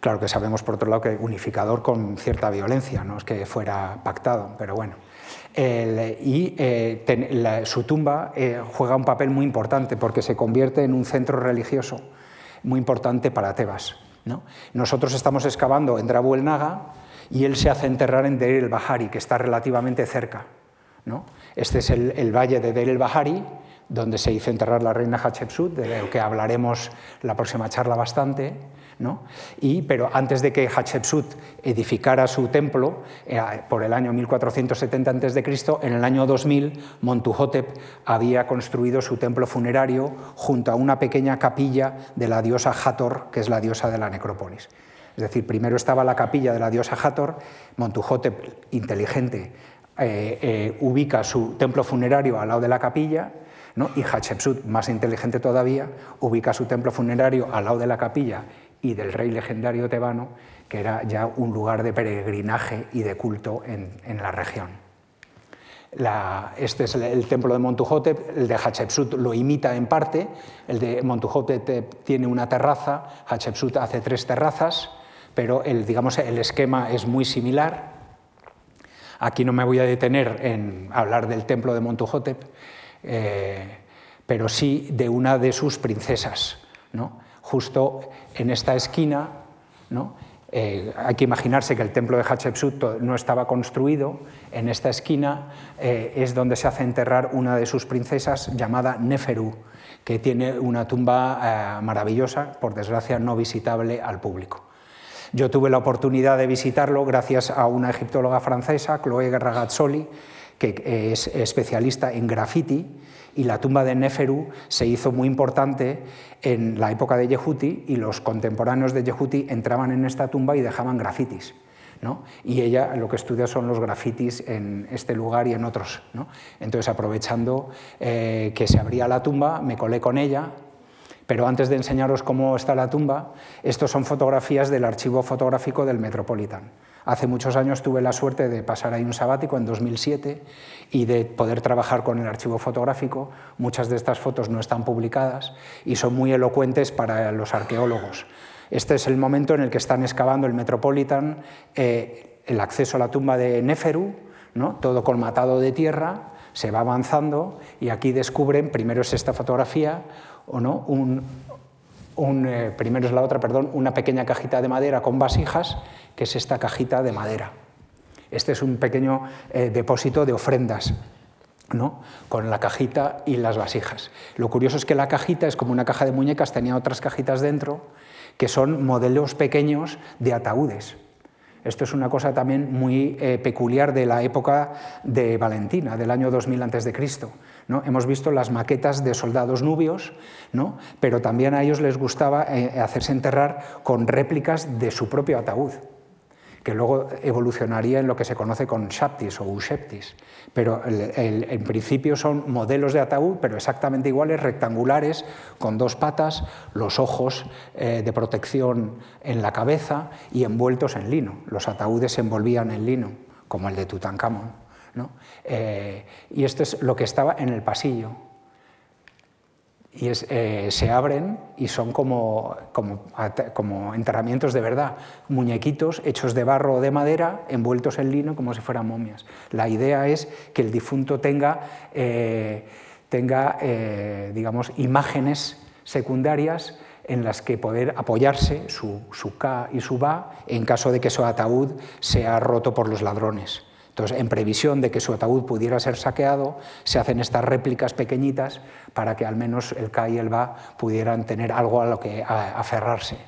Claro que sabemos, por otro lado, que unificador con cierta violencia, no es que fuera pactado, pero bueno. y eh, su tumba eh, juega un papel muy importante porque se convierte en un centro religioso muy importante para Tebas. Nosotros estamos excavando en Drabu el Naga y él se hace enterrar en Deir el Bahari, que está relativamente cerca. Este es el, el valle de Deir el Bahari, donde se hizo enterrar la reina Hatshepsut, de lo que hablaremos la próxima charla bastante. ¿no? Y, pero antes de que Hatshepsut edificara su templo, eh, por el año 1470 a.C., en el año 2000, Montuhotep había construido su templo funerario junto a una pequeña capilla de la diosa Hathor, que es la diosa de la necrópolis. Es decir, primero estaba la capilla de la diosa Hathor, Montuhotep, inteligente, eh, eh, ubica su templo funerario al lado de la capilla, y Hatshepsut, más inteligente todavía, ubica su templo funerario al lado de la capilla y del rey legendario tebano, que era ya un lugar de peregrinaje y de culto en, la región. este es el, templo de Montuhotep, el de Hatshepsut lo imita en parte, el de Montuhotep tiene una terraza, Hatshepsut hace tres terrazas, pero el, digamos, el esquema es muy similar. Aquí no me voy a detener en hablar del templo de Montuhotep, eh, pero sí de una de sus princesas. ¿no? Justo en esta esquina, ¿no? Eh, hay que imaginarse que el templo de Hatshepsut no estaba construido, en esta esquina eh, es donde se hace enterrar una de sus princesas llamada Neferu, que tiene una tumba maravillosa, por desgracia no visitable al público. Yo tuve la oportunidad de visitarlo gracias a una egiptóloga francesa, Chloé Ragazzoli, que es especialista en graffiti, y la tumba de Neferu se hizo muy importante en la época de Yehuti y los contemporáneos de Yehuti entraban en esta tumba y dejaban grafitis. ¿no? Y ella lo que estudia son los grafitis en este lugar y en otros. ¿no? Entonces, aprovechando eh, que se abría la tumba, me colé con ella, pero antes de enseñaros cómo está la tumba, estos son fotografías del archivo fotográfico del Metropolitan. Hace muchos años tuve la suerte de pasar ahí un sabático en 2007 y de poder trabajar con el archivo fotográfico. Muchas de estas fotos no están publicadas y son muy elocuentes para los arqueólogos. Este es el momento en el que están excavando el Metropolitan, eh, el acceso a la tumba de Neferu, ¿no? todo colmatado de tierra, se va avanzando y aquí descubren, primero es esta fotografía, o no, un, eh, primero es la otra, perdón, una pequeña cajita de madera con vasijas, que es esta cajita de madera. Este es un pequeño eh, depósito de ofrendas, ¿no? con la cajita y las vasijas. Lo curioso es que la cajita es como una caja de muñecas, tenía otras cajitas dentro, que son modelos pequeños de ataúdes. Esto es una cosa también muy eh, peculiar de la época de Valentina, del año 2000 a.C. ¿no? Hemos visto las maquetas de soldados nubios, ¿no? pero también a ellos les gustaba eh, hacerse enterrar con réplicas de su propio ataúd que luego evolucionaría en lo que se conoce con shaptis o usheptis. Pero en principio son modelos de ataúd, pero exactamente iguales, rectangulares, con dos patas, los ojos eh, de protección en la cabeza y envueltos en lino. Los ataúdes se envolvían en lino, como el de Tutankamón. ¿no? Eh, y esto es lo que estaba en el pasillo y eh, se abren y son como, como, enterramientos de verdad, muñequitos hechos de barro o de madera, envueltos en lino como si fueran momias. La idea es que el difunto tenga, eh, tenga eh, digamos, imágenes secundarias en las que poder apoyarse su, su K y su Ba en caso de que su ataúd sea roto por los ladrones. Entonces, en previsión de que su ataúd pudiera ser saqueado, se hacen estas réplicas pequeñitas para que al menos el Ka y el Ba pudieran tener algo a lo que aferrarse.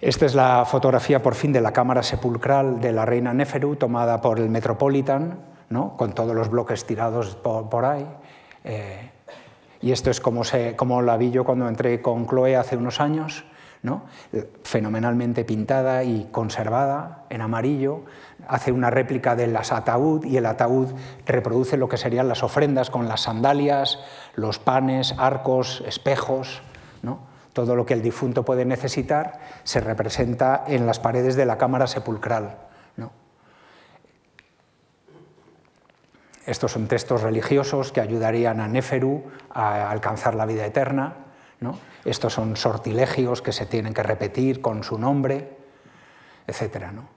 Esta es la fotografía por fin de la cámara sepulcral de la reina Neferu, tomada por el Metropolitan, ¿no? con todos los bloques tirados por, ahí. Eh, y esto es como, se, como la vi yo cuando entré con Chloe hace unos años fenomenalmente pintada y conservada en amarillo, hace una réplica del ataúd y el ataúd reproduce lo que serían las ofrendas con las sandalias, los panes, arcos, espejos, todo lo que el difunto puede necesitar se representa en las paredes de la cámara sepulcral. Estos son textos religiosos que ayudarían a Neferu a alcanzar la vida eterna Estos son sortilegios que se tienen que repetir con su nombre, etc. ¿no?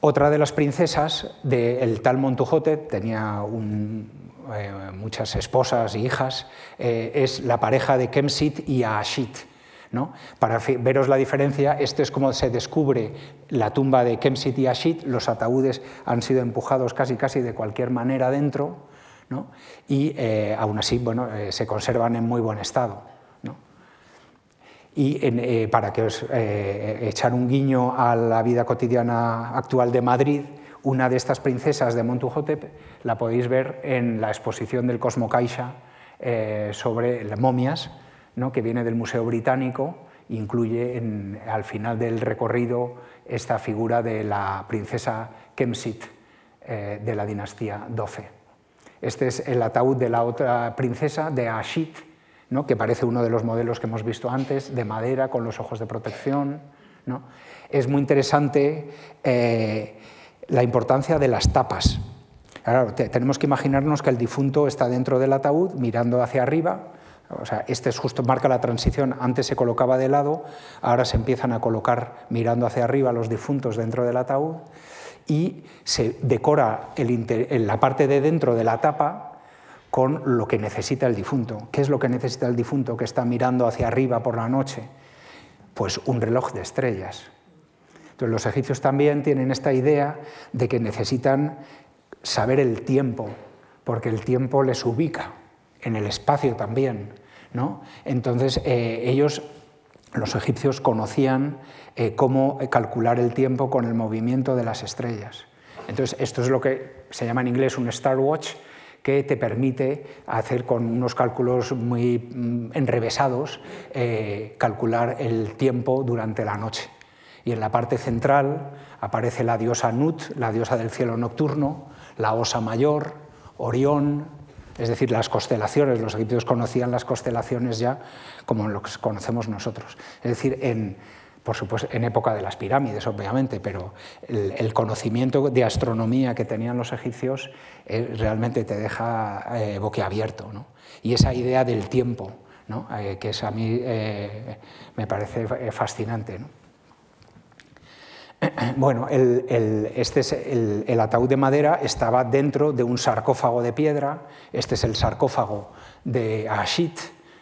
Otra de las princesas del tal Montuhotep, tenía eh, muchas esposas y hijas, eh, es la pareja de Kemsit y Ashit. ¿no? Para veros la diferencia, esto es como se descubre la tumba de Kemsit y Ashit, los ataúdes han sido empujados casi casi de cualquier manera dentro, y eh, aún así bueno, se conservan en muy buen estado. Y eh, para que os eh, echar un guiño a la vida cotidiana actual de Madrid, una de estas princesas de Montuhotep la podéis ver en la exposición del Cosmo Caixa eh, sobre las momias, ¿no? que viene del Museo Británico, incluye al final del recorrido esta figura de la princesa Kemsit de la dinastía XII. Este es el ataúd de la otra princesa, de Ashit, que parece uno de los modelos que hemos visto antes, de madera con los ojos de protección. Es muy interesante eh, la importancia de las tapas. tenemos que imaginarnos que el difunto está dentro del ataúd mirando hacia arriba. Este es justo marca la transición. Antes se colocaba de lado, ahora se empiezan a colocar mirando hacia arriba los difuntos dentro del ataúd y se decora la parte de dentro de la tapa con lo que necesita el difunto. ¿Qué es lo que necesita el difunto que está mirando hacia arriba por la noche? Pues un reloj de estrellas. Entonces los egipcios también tienen esta idea de que necesitan saber el tiempo, porque el tiempo les ubica en el espacio también. ¿no? Entonces eh, ellos, los egipcios, conocían eh, cómo calcular el tiempo con el movimiento de las estrellas. Entonces esto es lo que se llama en inglés un Star Watch, que te permite hacer con unos cálculos muy mm, enrevesados, eh, calcular el tiempo durante la noche. Y en la parte central aparece la diosa Nut, la diosa del cielo nocturno, la Osa Mayor, Orión, es decir, las constelaciones. Los egipcios conocían las constelaciones ya como lo que conocemos nosotros. Es decir, en, por supuesto, en época de las pirámides, obviamente, pero el, conocimiento de astronomía que tenían los egipcios eh, realmente te deja eh, boquiabierto. ¿no? Y esa idea del tiempo, ¿no? Eh, que es a mí me parece fascinante. ¿no? Bueno, el, este es el, ataúd de madera estaba dentro de un sarcófago de piedra, este es el sarcófago de Ashit,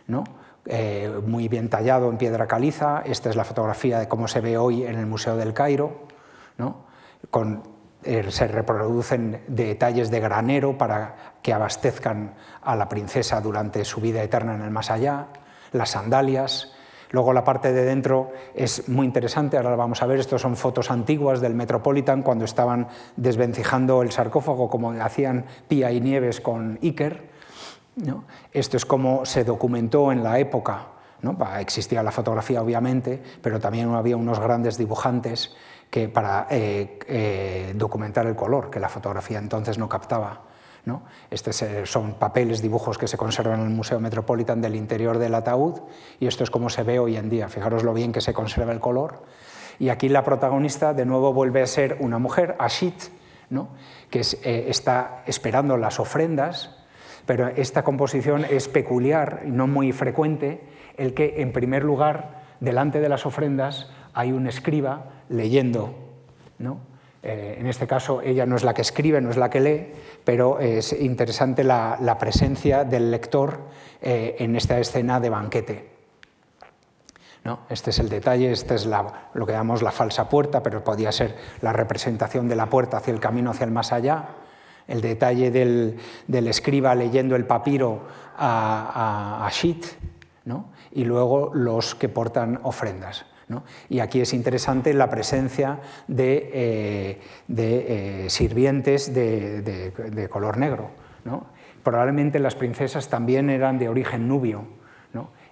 ¿no? Eh, muy bien tallado en piedra caliza. Esta es la fotografía de cómo se ve hoy en el Museo del Cairo. Eh, se reproducen detalles de granero para que abastezcan a la princesa durante su vida eterna en el más allá, las sandalias. Luego la parte de dentro es muy interesante, ahora lo vamos a ver, estos son fotos antiguas del Metropolitan cuando estaban desvencijando el sarcófago como hacían Pía y Nieves con Iker esto es como se documentó en la época. ¿no? Existía la fotografía, obviamente, pero también había unos grandes dibujantes que para eh, eh, documentar el color, que la fotografía entonces no captaba. ¿no? Estos eh, son papeles, dibujos que se conservan en el Museo Metropolitan del interior del ataúd y esto es como se ve hoy en día. Fijaros lo bien que se conserva el color. Y aquí la protagonista de nuevo vuelve a ser una mujer, Ashit, ¿no? que está esperando las ofrendas pero esta composición es peculiar y no muy frecuente, el que en primer lugar, delante de las ofrendas, hay un escriba leyendo. ¿no? Eh, en este caso, ella no es la que escribe, no es la que lee, pero es interesante la, presencia del lector eh, en esta escena de banquete. ¿No? Este es el detalle, este es lo que llamamos la falsa puerta, pero podía ser la representación de la puerta hacia el camino, hacia el más allá el detalle del, escriba leyendo el papiro a, a, Shit, y luego los que portan ofrendas. Y aquí es interesante la presencia de, eh, eh, sirvientes de, color negro. Probablemente las princesas también eran de origen nubio,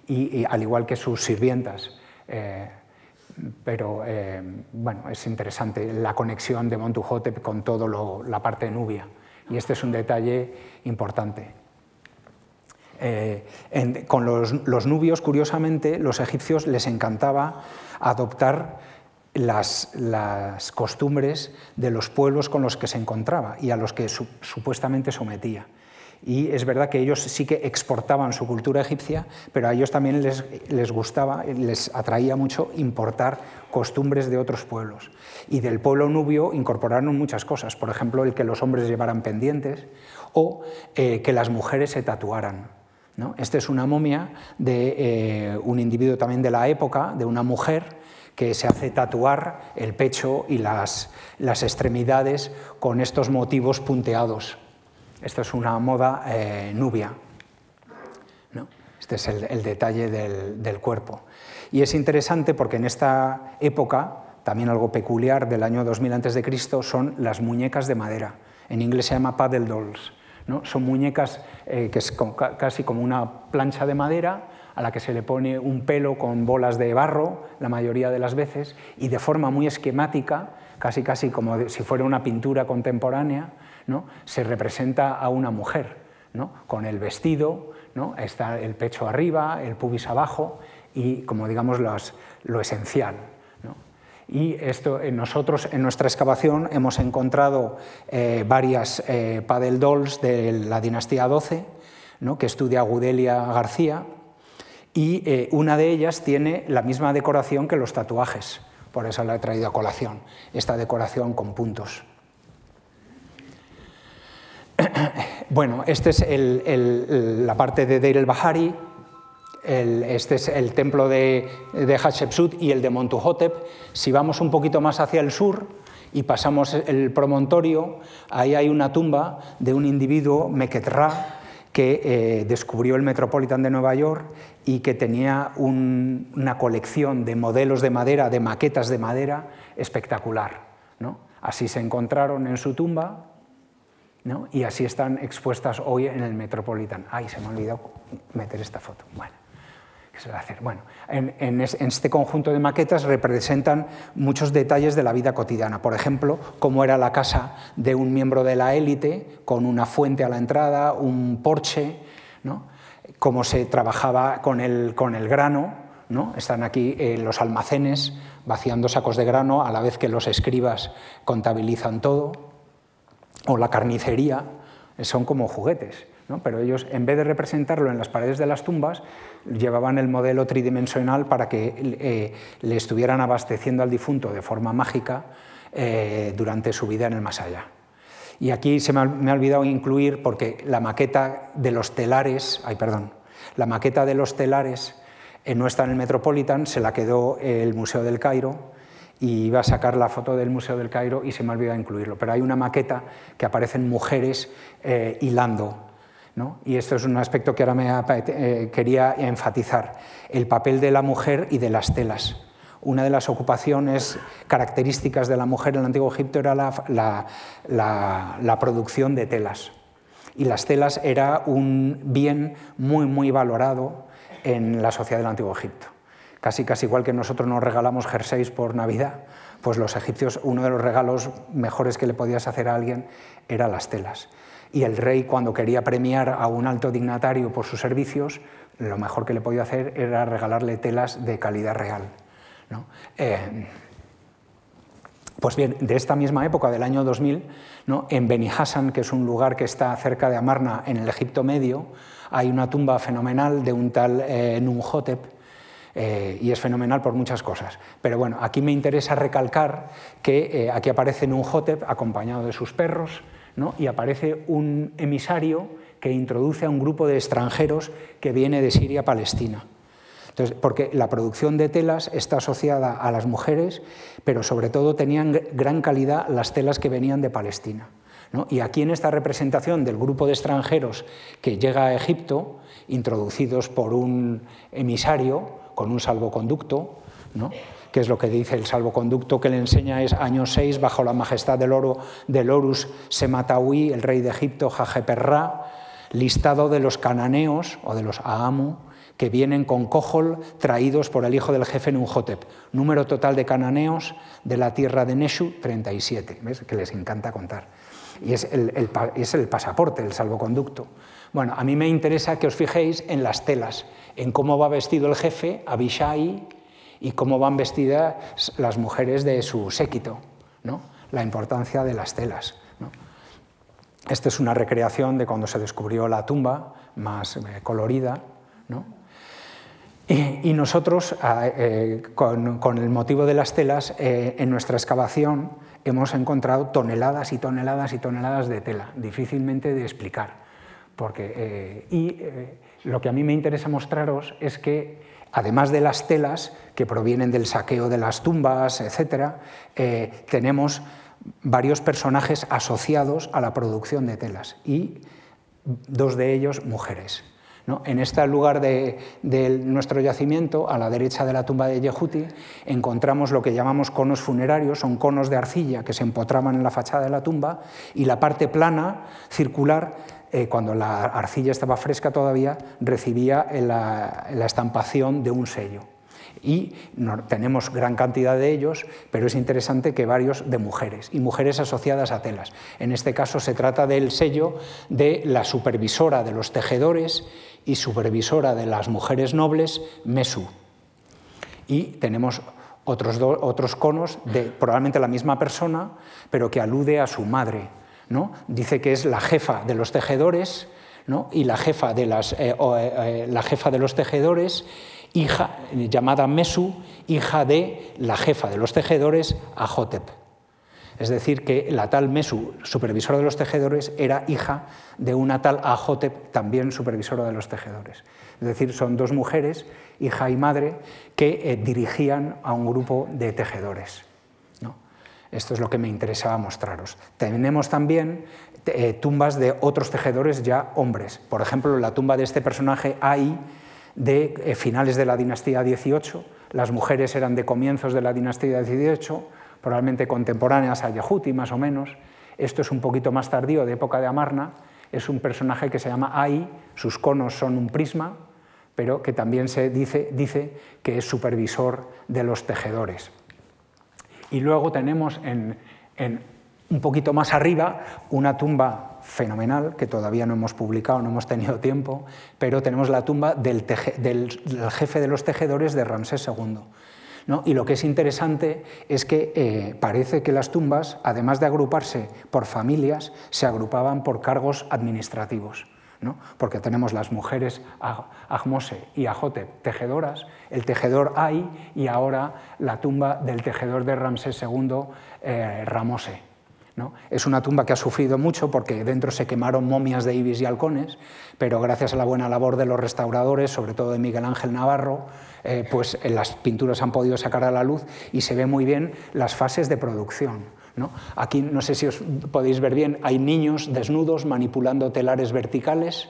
y, al igual que sus sirvientas. Eh, pero bueno, es interesante la conexión de Montuhotep con toda la parte nubia. Y este es un detalle importante. Eh, con los, nubios, curiosamente, los egipcios les encantaba adoptar las, las, costumbres de los pueblos con los que se encontraba y a los que supuestamente sometía. Y es verdad que ellos sí que exportaban su cultura egipcia, pero a ellos también les, les gustaba, les atraía mucho importar costumbres de otros pueblos. Y del pueblo nubio incorporaron muchas cosas, por ejemplo, el que los hombres llevaran pendientes o eh, que las mujeres se tatuaran. ¿no? Esta es una momia de eh, un individuo también de la época, de una mujer que se hace tatuar el pecho y las, las extremidades con estos motivos punteados. Esto es una moda eh, nubia. Este es el, detalle del, cuerpo. Y es interesante porque en esta época, también algo peculiar del año 2000 a.C., son las muñecas de madera. En inglés se llama paddle dolls. ¿no? Son muñecas eh, que es casi como una plancha de madera a la que se le pone un pelo con bolas de barro la mayoría de las veces y de forma muy esquemática, casi casi como si fuera una pintura contemporánea, se representa a una mujer, con el vestido, ¿no? está el pecho arriba, el pubis abajo y, como digamos, lo esencial. Y esto, nosotros en nuestra excavación hemos encontrado eh, varias eh, dolls de la dinastía XII, que estudia Gudelia García, y eh, una de ellas tiene la misma decoración que los tatuajes, por eso la he traído a colación, esta decoración con puntos. Bueno, esta es la parte de Deir el-Bahari, este es el templo de, de, Hatshepsut y el de Montuhotep. Si vamos un poquito más hacia el sur y pasamos el promontorio, ahí hay una tumba de un individuo, Meketra, que eh, descubrió el Metropolitan de Nueva York y que tenía una colección de modelos de madera, de maquetas de madera espectacular. Así se encontraron en su tumba y así están expuestas hoy en el Metropolitan. Ay, se me ha olvidado meter esta foto. Bueno, ¿qué se va a hacer? Bueno, en, este conjunto de maquetas representan muchos detalles de la vida cotidiana. Por ejemplo, cómo era la casa de un miembro de la élite, con una fuente a la entrada, un porche, ¿no? cómo se trabajaba con el, con el grano. ¿no? Están aquí eh, los almacenes vaciando sacos de grano a la vez que los escribas contabilizan todo o la carnicería, son como juguetes. Pero ellos, en vez de representarlo en las paredes de las tumbas, llevaban el modelo tridimensional para que eh, le estuvieran abasteciendo al difunto de forma mágica eh, durante su vida en el más allá. Y aquí se me ha, olvidado incluir, porque la maqueta de los telares, ay, perdón, la maqueta de los telares eh, no está en el Metropolitan, se la quedó el Museo del Cairo, y iba a sacar la foto del Museo del Cairo y se me ha olvidado incluirlo. Pero hay una maqueta que aparecen mujeres eh, hilando. ¿no? Y esto es un aspecto que ahora me eh, quería enfatizar, el papel de la mujer y de las telas. Una de las ocupaciones características de la mujer en el Antiguo Egipto era la, la producción de telas. Y las telas era un bien muy, muy valorado en la sociedad del Antiguo Egipto casi casi igual que nosotros nos regalamos jerseys por Navidad, pues los egipcios uno de los regalos mejores que le podías hacer a alguien era las telas. Y el rey cuando quería premiar a un alto dignatario por sus servicios, lo mejor que le podía hacer era regalarle telas de calidad real. Eh, pues bien, de esta misma época, del año 2000, ¿no? en Beni Hassan, que es un lugar que está cerca de Amarna, en el Egipto Medio, hay una tumba fenomenal de un tal eh, Numhotep, eh, y es fenomenal por muchas cosas. Pero bueno, aquí me interesa recalcar que eh, aquí aparece un Hotep acompañado de sus perros y aparece un emisario que introduce a un grupo de extranjeros que viene de Siria a Palestina. Entonces, porque la producción de telas está asociada a las mujeres, pero sobre todo tenían gran calidad las telas que venían de Palestina. Y aquí en esta representación del grupo de extranjeros que llega a Egipto, introducidos por un emisario, con un salvoconducto, ¿no? que es lo que dice el salvoconducto que le enseña es año 6, bajo la majestad del, oro, del Horus Semataui, el rey de Egipto, Jajeperra, listado de los cananeos o de los Aamu, que vienen con cojol traídos por el hijo del jefe Nunhotep. Número total de cananeos de la tierra de Neshu, 37. ¿Ves? Que les encanta contar. Y es el, es el pasaporte, el salvoconducto. Bueno, a mí me interesa que os fijéis en las telas en cómo va vestido el jefe, Abishai, y cómo van vestidas las mujeres de su séquito, ¿no? la importancia de las telas. Esta es una recreación de cuando se descubrió la tumba, más eh, colorida. Y, nosotros, ah, eh, con, el motivo de las telas, eh, en nuestra excavación hemos encontrado toneladas y toneladas y toneladas de tela, difícilmente de explicar. Porque, y lo que a mí me interesa mostraros es que, además de las telas que provienen del saqueo de las tumbas, etc., tenemos varios personajes asociados a la producción de telas y dos de ellos mujeres. En este lugar de, nuestro yacimiento, a la derecha de la tumba de Yehuti, encontramos lo que llamamos conos funerarios, son conos de arcilla que se empotraban en la fachada de la tumba y la parte plana, circular, eh, cuando la arcilla estaba fresca todavía, recibía la estampación de un sello y tenemos gran cantidad de ellos, pero es interesante que varios de mujeres y mujeres asociadas a telas. En este caso se trata del sello de la supervisora de los tejedores y supervisora de las mujeres nobles, Mesu. Y tenemos otros, otros conos de probablemente la misma persona, pero que alude a su madre. ¿No? Dice que es la jefa de los tejedores y la jefa de, las, eh, eh, la jefa de los tejedores hija, llamada Mesu, hija de la jefa de los tejedores, Ahotep. Es decir, que la tal Mesu, supervisora de los tejedores, era hija de una tal Ahotep, también supervisora de los tejedores. Es decir, son dos mujeres, hija y madre, que eh, dirigían a un grupo de tejedores. Esto es lo que me interesaba mostraros. Tenemos también eh, tumbas de otros tejedores ya hombres. Por ejemplo, la tumba de este personaje, Ai, de eh, finales de la dinastía XVIII, las mujeres eran de comienzos de la dinastía XVIII, probablemente contemporáneas a Yehuti más o menos. Esto es un poquito más tardío, de época de Amarna, es un personaje que se llama Ai, sus conos son un prisma, pero que también se dice, dice que es supervisor de los tejedores. Y luego tenemos en, un poquito más arriba una tumba fenomenal que todavía no hemos publicado, no hemos tenido tiempo, pero tenemos la tumba del, jefe de los tejedores de Ramsés II. Y lo que es interesante es que eh, parece que las tumbas, además de agruparse por familias, se agrupaban por cargos administrativos. Porque tenemos las mujeres Ahmose y Ajote tejedoras, el tejedor Ai y ahora la tumba del tejedor de Ramsés II, eh, Ramose. Es una tumba que ha sufrido mucho porque dentro se quemaron momias de ibis y halcones, pero gracias a la buena labor de los restauradores, sobre todo de Miguel Ángel Navarro, eh, pues eh, las pinturas han podido sacar a la luz y se ve muy bien las fases de producción. Aquí no sé si os podéis ver bien, hay niños desnudos manipulando telares verticales,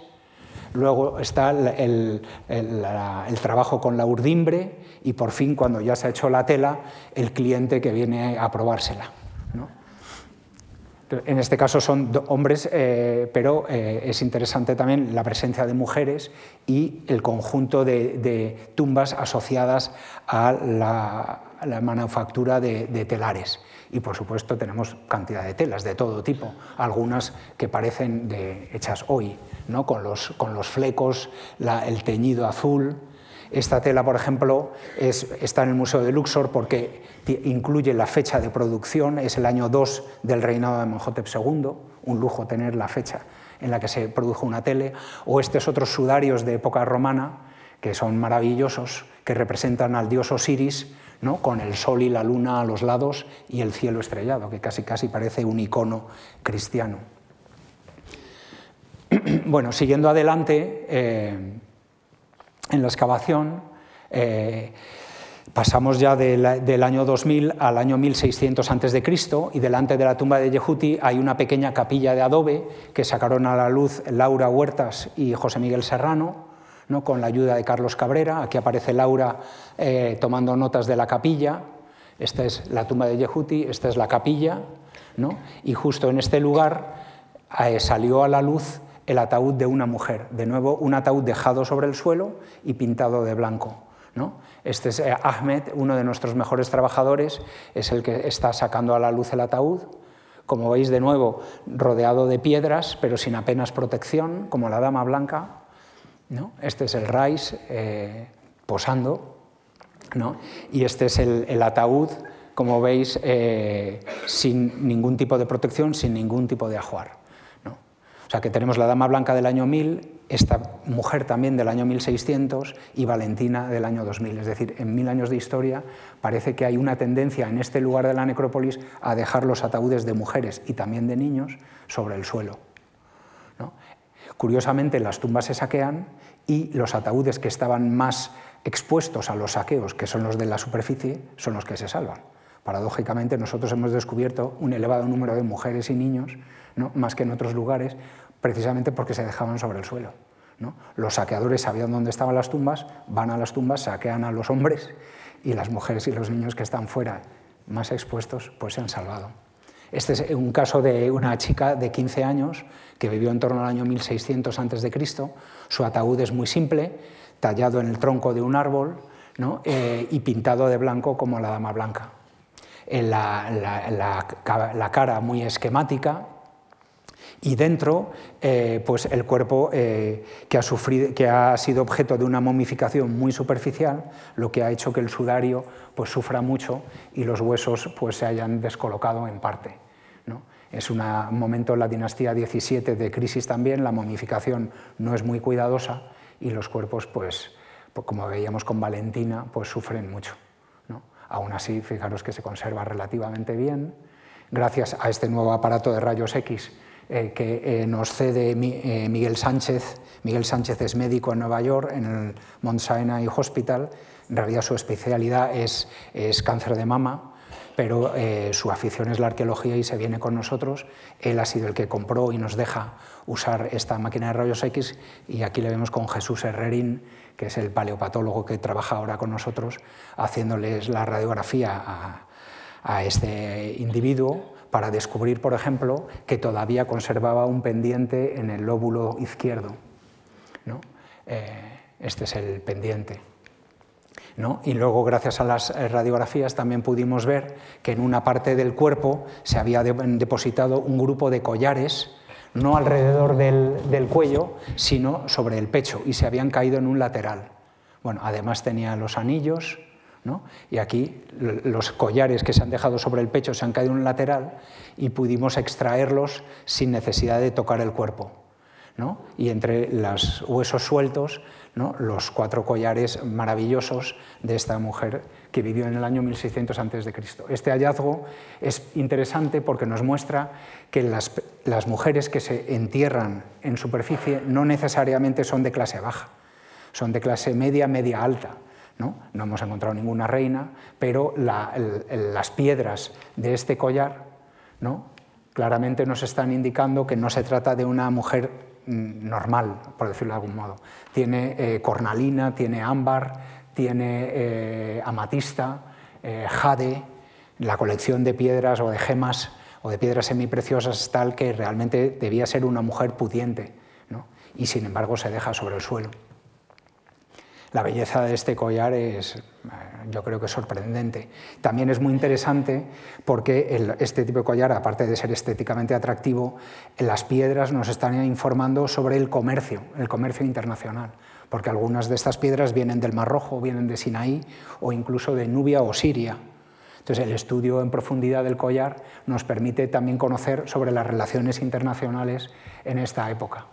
Luego está el, el, trabajo con la urdimbre y por fin, cuando ya se ha hecho la tela, el cliente que viene a probársela. En este caso son hombres, eh, pero eh, es interesante también la presencia de mujeres y el conjunto de, tumbas asociadas a la, manufactura de, telares. Y por supuesto tenemos cantidad de telas de todo tipo, algunas que parecen hechas hoy, ¿no? con, los, con los flecos, el teñido azul, esta tela, por ejemplo, está en el Museo de Luxor porque incluye la fecha de producción, es el año 2 del reinado de Menhotep II, un lujo tener la fecha en la que se produjo una tele, o estos otros sudarios de época romana, que son maravillosos, que representan al dios Osiris, ¿no? con el sol y la luna a los lados y el cielo estrellado, que casi casi parece un icono cristiano. Bueno, siguiendo adelante, eh, en la excavación eh, pasamos ya del, año 2000 al año 1600 a.C. y delante de la tumba de Yehuti hay una pequeña capilla de adobe que sacaron a la luz Laura Huertas y José Miguel Serrano, ¿no? con la ayuda de Carlos Cabrera. Aquí aparece Laura eh, tomando notas de la capilla. Esta es la tumba de Yehuti, esta es la capilla, ¿no? y justo en este lugar eh, salió a la luz el ataúd de una mujer, de nuevo un ataúd dejado sobre el suelo y pintado de blanco. ¿no? Este es eh, Ahmed, uno de nuestros mejores trabajadores, es el que está sacando a la luz el ataúd. Como veis, de nuevo, rodeado de piedras, pero sin apenas protección, como la dama blanca. ¿No? Este es el Rice eh, posando. ¿no? Y este es el, ataúd, como veis, eh, sin ningún tipo de protección, sin ningún tipo de ajuar. ¿no? O sea que tenemos la Dama Blanca del año 1000, esta mujer también del año 1600 y Valentina del año 2000. Es decir, en mil años de historia parece que hay una tendencia en este lugar de la necrópolis a dejar los ataúdes de mujeres y también de niños sobre el suelo. Curiosamente, las tumbas se saquean y los ataúdes que estaban más expuestos a los saqueos, que son los de la superficie, son los que se salvan. Paradójicamente, nosotros hemos descubierto un elevado número de mujeres y niños, más que en otros lugares, precisamente porque se dejaban sobre el suelo. Los saqueadores sabían dónde estaban las tumbas, van a las tumbas, saquean a los hombres y las mujeres y los niños que están fuera, más expuestos, pues se han salvado. Este es un caso de una chica de 15 años que vivió en torno al año 1600 a.C. Su ataúd es muy simple, tallado en el tronco de un árbol eh, y pintado de blanco como la dama blanca. La, la, cara muy esquemática y dentro eh, pues el cuerpo eh, que, ha sufrido, que ha sido objeto de una momificación muy superficial, lo que ha hecho que el sudario pues, sufra mucho y los huesos pues, se hayan descolocado en parte. Es un momento en la dinastía 17 de crisis también, la momificación no es muy cuidadosa y los cuerpos, pues, pues como veíamos con Valentina, pues sufren mucho. Aún así, fijaros que se conserva relativamente bien, gracias a este nuevo aparato de rayos X eh, que eh, nos cede eh, Miguel Sánchez. Miguel Sánchez es médico en Nueva York, en el Mount Sinai Hospital. En realidad su especialidad es, es cáncer de mama pero eh, su afición es la arqueología y se viene con nosotros. Él ha sido el que compró y nos deja usar esta máquina de rayos X y aquí le vemos con Jesús Herrerín, que es el paleopatólogo que trabaja ahora con nosotros, haciéndoles la radiografía a, este individuo para descubrir, por ejemplo, que todavía conservaba un pendiente en el lóbulo izquierdo. Eh, este es el pendiente. Y luego, gracias a las eh, radiografías, también pudimos ver que en una parte del cuerpo se había depositado un grupo de collares, no alrededor del, cuello, sino sobre el pecho, y se habían caído en un lateral. Bueno, además tenía los anillos, y aquí los collares que se han dejado sobre el pecho se han caído en un lateral y pudimos extraerlos sin necesidad de tocar el cuerpo. Y entre los huesos sueltos los cuatro collares maravillosos de esta mujer que vivió en el año 1600 a.C. Este hallazgo es interesante porque nos muestra que las, mujeres que se entierran en superficie no necesariamente son de clase baja, son de clase media, media alta. ¿no? no hemos encontrado ninguna reina, pero las piedras de este collar ¿no? claramente nos están indicando que no se trata de una mujer normal, por decirlo de algún modo. Tiene eh, cornalina, tiene ámbar, tiene eh, amatista, eh, jade, la colección de piedras o de gemas o de piedras semipreciosas es tal que realmente debía ser una mujer pudiente, y sin embargo se deja sobre el suelo. La belleza de este collar es, yo creo que sorprendente. También es muy interesante porque este tipo de collar, aparte de ser estéticamente atractivo, las piedras nos están informando sobre el comercio, el comercio internacional, porque algunas de estas piedras vienen del Mar Rojo, vienen de Sinaí o incluso de Nubia o Siria. Entonces, el estudio en profundidad del collar nos permite también conocer sobre las relaciones internacionales en esta época.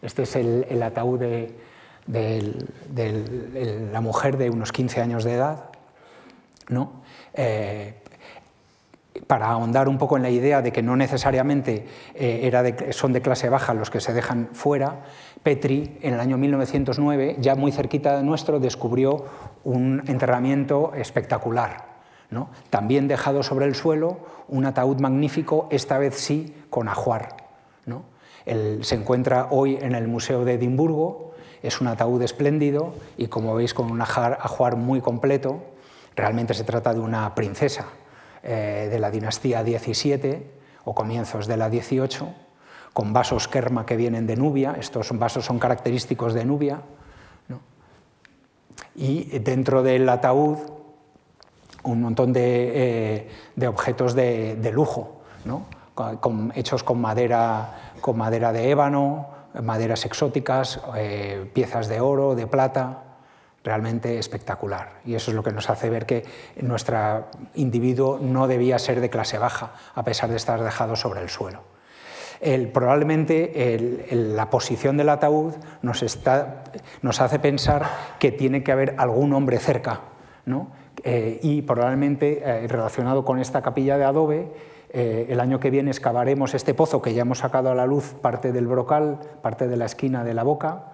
Este es el ataúd de, de, la mujer de unos 15 años de edad, ¿no? Eh, para ahondar un poco en la idea de que no necesariamente eh, era son de clase baja los que se dejan fuera, Petri en el año 1909, ya muy cerquita de nuestro, descubrió un enterramiento espectacular. ¿no? También dejado sobre el suelo, un ataúd magnífico, esta vez sí con ajuar. ¿no? se encuentra hoy en el Museo de Edimburgo es un ataúd espléndido y como veis con un ajuar muy completo. Realmente se trata de una princesa eh, de la dinastía 17 o comienzos de la 18, con vasos kerma que vienen de Nubia. Estos vasos son característicos de Nubia. Y dentro del ataúd un montón de, eh, objetos de, lujo, hechos con madera, con madera de ébano, maderas exóticas, eh, piezas de oro, de plata. realmente espectacular. Y eso es lo que nos hace ver que nuestro individuo no debía ser de clase baja, a pesar de estar dejado sobre el suelo. probablemente la posición del ataúd nos, nos, hace pensar que tiene que haber algún hombre cerca. Eh, y probablemente eh, relacionado con esta capilla de adobe, eh, el año que viene excavaremos este pozo que ya hemos sacado a la luz, parte del brocal, parte de la esquina de la boca,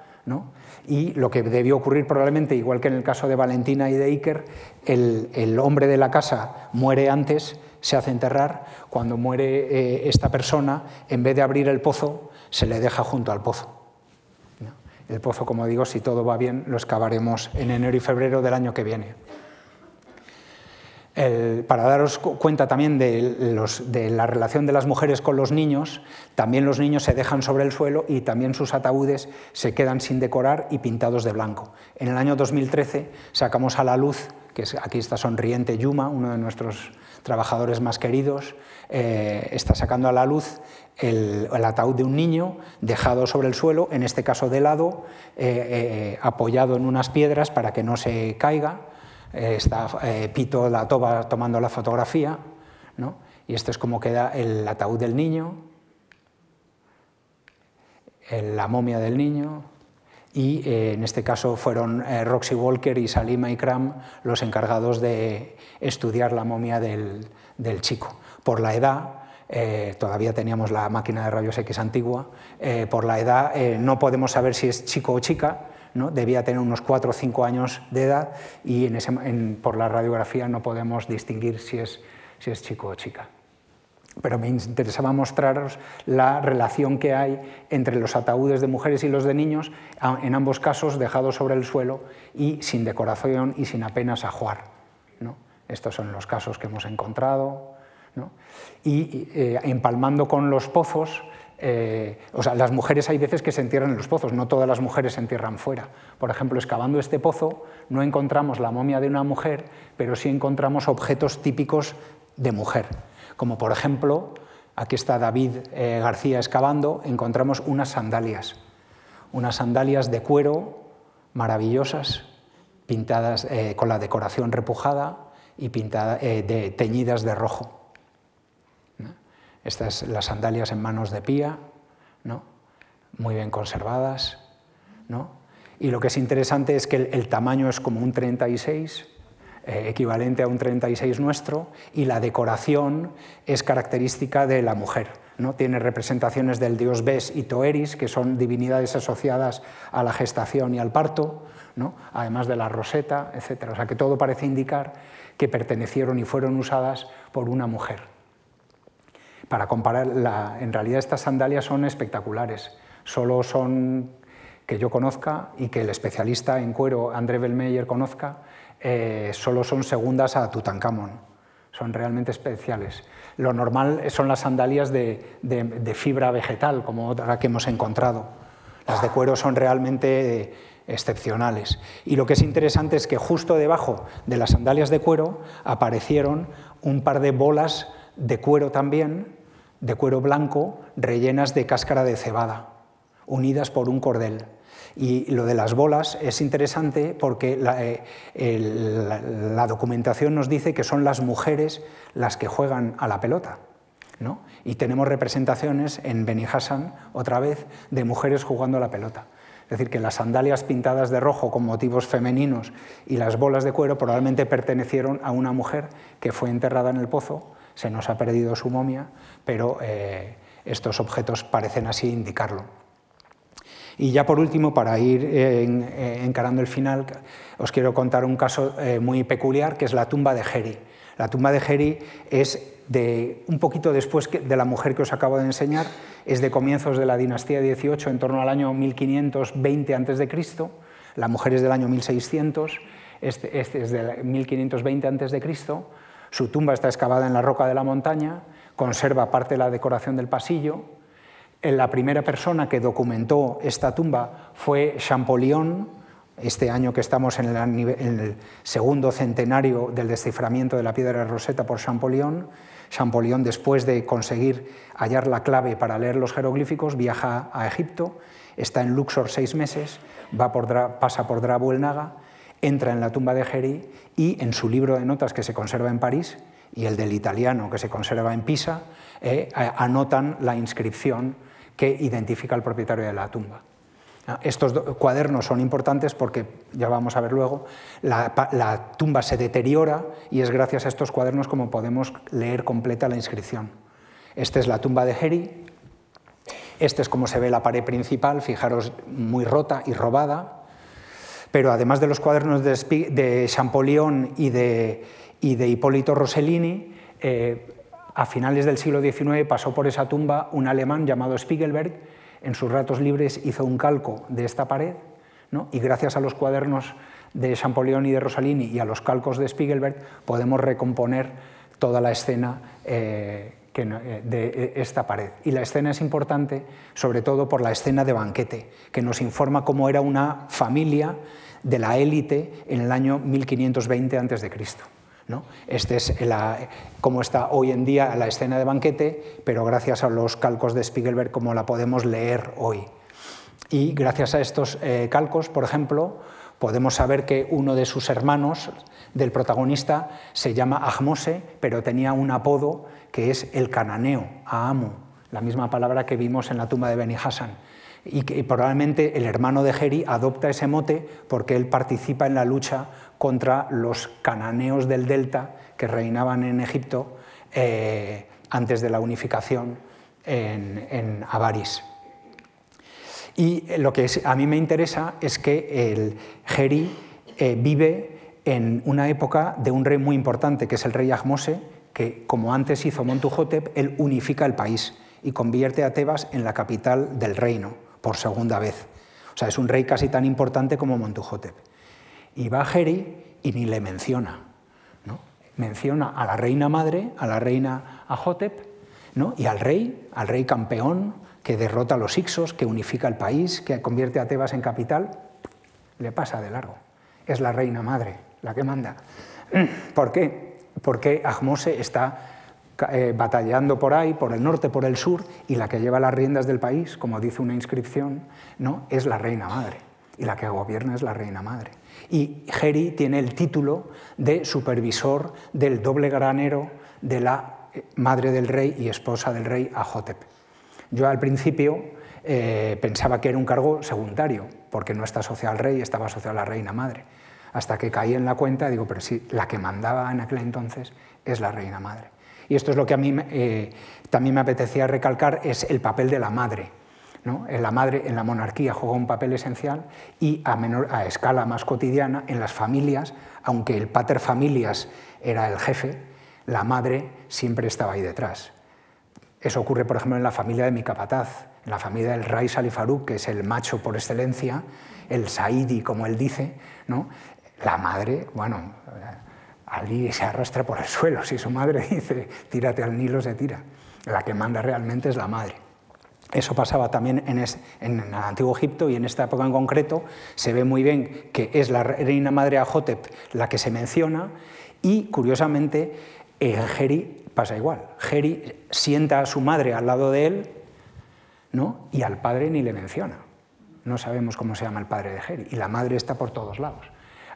y lo que debió ocurrir probablemente, igual que en el caso de Valentina y de Iker, el, hombre de la casa muere antes, se hace enterrar, cuando muere eh, esta persona, en vez de abrir el pozo, se le deja junto al pozo. El pozo, como digo, si todo va bien, lo excavaremos en enero y febrero del año que viene para daros cuenta también de, la relación de las mujeres con los niños, también los niños se dejan sobre el suelo y también sus ataúdes se quedan sin decorar y pintados de blanco. En el año 2013 sacamos a la luz, que es, aquí está sonriente Yuma, uno de nuestros trabajadores más queridos, eh, está sacando a la luz el, ataúd de un niño dejado sobre el suelo, en este caso de lado, eh, eh, apoyado en unas piedras para que no se caiga está eh, Pito la toba tomando la fotografía, y esto es como queda el ataúd del niño, la momia del niño, y eh, en este caso fueron Roxy Walker y Salima Ikram los encargados de estudiar la momia del, chico. Por la edad, todavía teníamos la máquina de rayos X antigua, por la edad no podemos saber si es chico o chica, debía tener unos 4 o 5 años de edad y por la radiografía no podemos distinguir si es, chico o chica. Pero me interesaba mostraros la relación que hay entre los ataúdes de mujeres y los de niños, en ambos casos dejados sobre el suelo y sin decoración y sin apenas ajuar. ¿no? Estos son los casos que hemos encontrado. Y eh, empalmando con los pozos, eh, o sea, las mujeres hay veces que se entierran en los pozos, no todas las mujeres se entierran fuera. Por ejemplo, excavando este pozo no encontramos la momia de una mujer, pero sí encontramos objetos típicos de mujer, como por ejemplo, aquí está David eh, García excavando, encontramos unas sandalias, unas sandalias de cuero maravillosas, pintadas eh, con la decoración repujada y de, teñidas de rojo. Estas las sandalias en manos de Pía, ¿no? muy bien conservadas. Y lo que es interesante es que el, tamaño es como un 36, eh, equivalente a un 36 nuestro, y la decoración es característica de la mujer. ¿no? Tiene representaciones del dios Bes y Toeris, que son divinidades asociadas a la gestación y al parto, además de la roseta, etc. O sea que todo parece indicar que pertenecieron y fueron usadas por una mujer. Para comparar, en realidad estas sandalias son espectaculares. Solo son, que yo conozca y que el especialista en cuero André Bellmeyer conozca, eh, solo son segundas a Tutankamón. Son realmente especiales. Lo normal son las sandalias de, fibra vegetal, como otra que hemos encontrado. Las de cuero son realmente excepcionales. Y lo que es interesante es que justo debajo de las sandalias de cuero aparecieron un par de bolas de cuero también, de cuero blanco, rellenas de cáscara de cebada, unidas por un cordel. Y lo de las bolas es interesante porque eh, la, documentación nos dice que son las mujeres las que juegan a la pelota. ¿no? Y tenemos representaciones en Beni Hassan, otra vez, de mujeres jugando a la pelota. Es decir, que las sandalias pintadas de rojo con motivos femeninos y las bolas de cuero probablemente pertenecieron a una mujer que fue enterrada en el pozo se nos ha perdido su momia, pero eh, estos objetos parecen así indicarlo. Y ya por último, para ir eh, eh, encarando el final, os quiero contar un caso muy peculiar, que es la tumba de Geri. La tumba de Geri es de un poquito después de la mujer que os acabo de enseñar, es de comienzos de la dinastía 18, en torno al año 1520 a.C., la mujer es del año 1600, este, este es de 1520 a.C., su tumba está excavada en la roca de la montaña, conserva parte de la decoración del pasillo. La primera persona que documentó esta tumba fue Champollion, este año que estamos en el, segundo centenario del desciframiento de la piedra de Rosetta por Champollion. Champollion, después de conseguir hallar la clave para leer los jeroglíficos, viaja a Egipto, está en Luxor seis meses, va pasa por Drabu el Naga entra en la tumba de Geri y en su libro de notas que se conserva en París y el del italiano que se conserva en Pisa, eh, anotan la inscripción que identifica al propietario de la tumba. Ah, estos cuadernos son importantes porque, ya vamos a ver luego, la, tumba se deteriora y es gracias a estos cuadernos como podemos leer completa la inscripción. Esta es la tumba de Heri, este es como se ve la pared principal, fijaros, muy rota y robada, pero además de los cuadernos de, Champollion y de, Hipólito Rossellini, eh, a finales del siglo XIX pasó por esa tumba un alemán llamado Spiegelberg, en sus ratos libres hizo un calco de esta pared y gracias a los cuadernos de Champollion y de Rossellini y a los calcos de Spiegelberg podemos recomponer toda la escena eh, eh, de esta pared. Y la escena es importante sobre todo por la escena de banquete, que nos informa cómo era una familia de la élite en el año 1520 a.C. ¿no? Este es cómo está hoy en día la escena de banquete, pero gracias a los calcos de Spiegelberg como la podemos leer hoy. Y gracias a estos eh, calcos, por ejemplo, podemos saber que uno de sus hermanos del protagonista se llama Ahmose, pero tenía un apodo que es el cananeo, Aamu, la misma palabra que vimos en la tumba de Beni Hassan y que probablemente el hermano de Geri adopta ese mote porque él participa en la lucha contra los cananeos del delta que reinaban en Egipto eh, antes de la unificación en, en Avaris. Y lo que a mí me interesa es que el Geri eh, vive en una época de un rey muy importante, que es el rey Ahmose, que como antes hizo Montuhotep, él unifica el país y convierte a Tebas en la capital del reino por segunda vez. O sea, es un rey casi tan importante como Montuhotep. Y va Geri y ni le menciona. ¿no? Menciona a la reina madre, a la reina Ahotep, ¿no? y al rey, al rey campeón, que derrota a los Ixos, que unifica el país, que convierte a Tebas en capital, le pasa de largo. Es la reina madre la que manda. ¿Por qué? Porque Ahmose está eh, batallando por ahí, por el norte, por el sur, y la que lleva las riendas del país, como dice una inscripción, ¿no? es la reina madre, y la que gobierna es la reina madre. Y Geri tiene el título de supervisor del doble granero de la eh, madre del rey y esposa del rey Ajotep. Yo al principio eh, pensaba que era un cargo secundario, porque no está asociado al rey, estaba asociado a la reina madre. Hasta que caí en la cuenta, digo, pero sí, la que mandaba en aquel entonces es la reina madre. Y esto es lo que a mí eh, también me apetecía recalcar, es el papel de la madre. ¿no? La madre en la monarquía juega un papel esencial y a, menor, a escala más cotidiana en las familias, aunque el pater familias era el jefe, la madre siempre estaba ahí detrás. Eso ocurre, por ejemplo, en la familia de mi capataz, en la familia del Rais Salifaruk, que es el macho por excelencia, el Saidi, como él dice, ¿no? la madre, bueno, Ali se arrastra por el suelo. Si su madre dice, tírate al Nilo, se tira. La que manda realmente es la madre. Eso pasaba también en, el antiguo Egipto y en esta época en concreto se ve muy bien que es la reina madre Ajotep la que se menciona y curiosamente en Geri pasa igual. Geri sienta a su madre al lado de él ¿no? y al padre ni le menciona. No sabemos cómo se llama el padre de Geri y la madre está por todos lados.